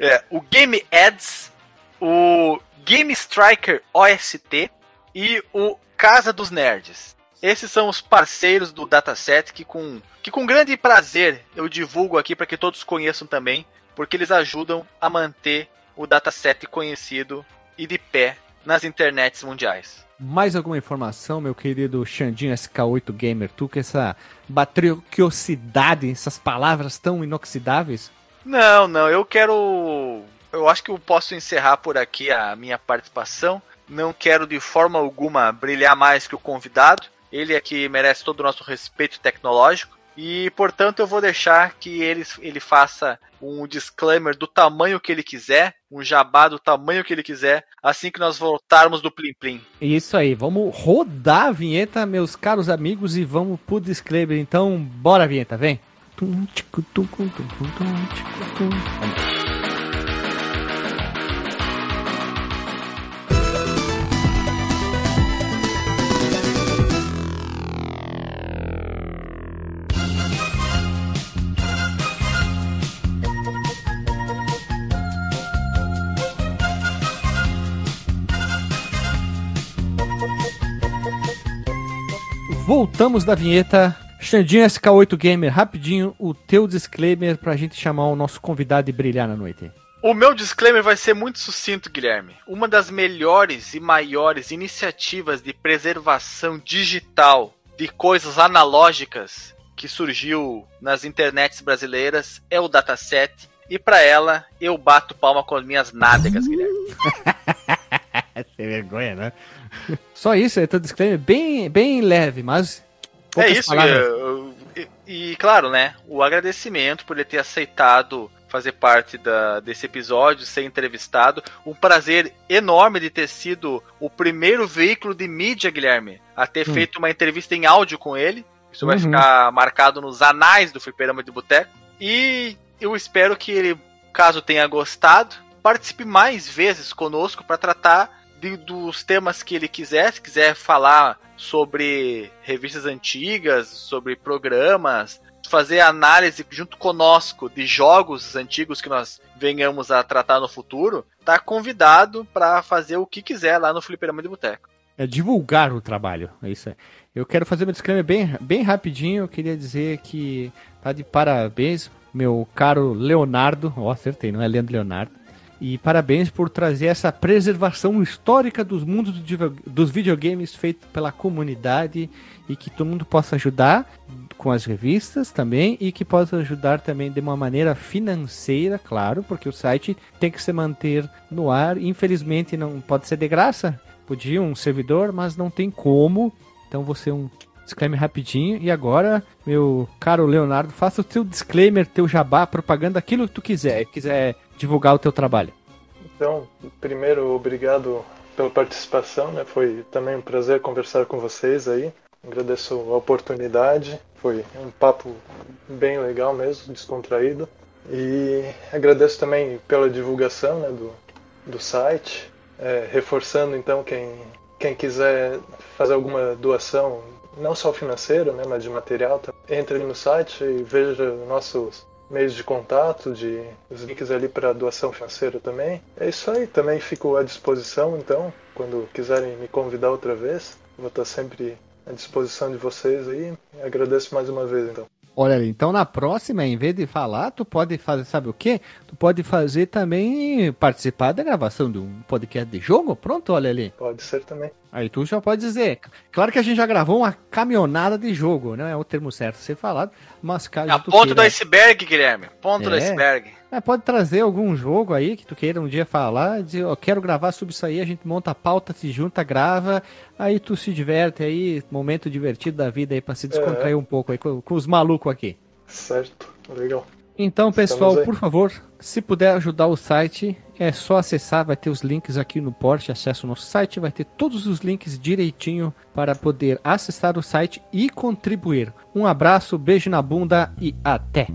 É, o Game Ads, o Game Striker OST e o Casa dos Nerds. Esses são os parceiros do dataset que com, que com grande prazer eu divulgo aqui para que todos conheçam também, porque eles ajudam a manter o dataset conhecido e de pé nas internets mundiais. Mais alguma informação, meu querido Xandinho SK8 Gamer? Tu com essa batriosidade, essas palavras tão inoxidáveis? Não, não, eu quero. Eu acho que eu posso encerrar por aqui a minha participação. Não quero de forma alguma brilhar mais que o convidado. Ele é que merece todo o nosso respeito tecnológico. E, portanto, eu vou deixar que ele, ele faça um disclaimer do tamanho que ele quiser, um jabá do tamanho que ele quiser, assim que nós voltarmos do Plim Plim. Isso aí, vamos rodar a vinheta, meus caros amigos, e vamos pro disclaimer. Então, bora vinheta, vem! Tum, tum, tum, tum, tum, tum. Voltamos da vinheta. Xandinho SK8 Gamer, rapidinho, o teu disclaimer pra gente chamar o nosso convidado e brilhar na noite. O meu disclaimer vai ser muito sucinto, Guilherme. Uma das melhores e maiores iniciativas de preservação digital de coisas analógicas que surgiu nas internets brasileiras é o dataset. E para ela, eu bato palma com as minhas nádegas, Guilherme. Sem vergonha, né? Só isso, é teu disclaimer bem, bem leve, mas. É isso, eu, e, e, claro, né? O agradecimento por ele ter aceitado fazer parte da, desse episódio, ser entrevistado. Um prazer enorme de ter sido o primeiro veículo de mídia, Guilherme, a ter hum. feito uma entrevista em áudio com ele. Isso uhum. vai ficar marcado nos anais do Fliperama de Boteco. E eu espero que ele, caso tenha gostado, participe mais vezes conosco para tratar de, dos temas que ele quiser. Se quiser falar sobre revistas antigas, sobre programas, fazer análise junto conosco de jogos antigos que nós venhamos a tratar no futuro, tá convidado para fazer o que quiser lá no Fliperama de Boteco. É divulgar o trabalho, é isso aí. Eu quero fazer meu disclaimer bem, bem rapidinho. Eu queria dizer que tá de parabéns, meu caro Leonardo. Ó, oh, acertei, não é Leandro Leonardo. E parabéns por trazer essa preservação histórica dos mundos dos videogames feito pela comunidade e que todo mundo possa ajudar com as revistas também e que possa ajudar também de uma maneira financeira, claro, porque o site tem que se manter no ar. Infelizmente não pode ser de graça, podia um servidor, mas não tem como então você um disclaimer rapidinho. E agora, meu caro Leonardo, faça o teu disclaimer, teu jabá, propaganda, aquilo que tu quiser, quiser divulgar o teu trabalho. Então, primeiro, obrigado pela participação, né? Foi também um prazer conversar com vocês aí. Agradeço a oportunidade. Foi um papo bem legal mesmo, descontraído. E agradeço também pela divulgação né, do, do site, é, reforçando então quem quem quiser fazer alguma doação, não só financeira, né, mas de material, tá? entre no site e veja nossos meios de contato, de os links ali para doação financeira também. É isso aí, também fico à disposição, então, quando quiserem me convidar outra vez, vou estar sempre à disposição de vocês aí. Agradeço mais uma vez, então. Olha ali, então na próxima, em vez de falar, tu pode fazer, sabe o quê? Tu pode fazer também participar da gravação de um podcast de jogo. Pronto, olha ali. Pode ser também. Aí tu já pode dizer. Claro que a gente já gravou uma caminhonada de jogo, não é o termo certo a ser falado, mas caso. A ponto do iceberg, Guilherme. Ponto é. do iceberg. É, pode trazer algum jogo aí que tu queira um dia falar, dizer, eu quero gravar sobre isso aí, a gente monta a pauta, se junta, grava, aí tu se diverte aí, momento divertido da vida aí pra se descontrair é. um pouco aí com, com os malucos aqui. Certo, legal. Então, pessoal, por favor, se puder ajudar o site, é só acessar, vai ter os links aqui no porte, acessa o nosso site, vai ter todos os links direitinho para poder acessar o site e contribuir. Um abraço, beijo na bunda e até!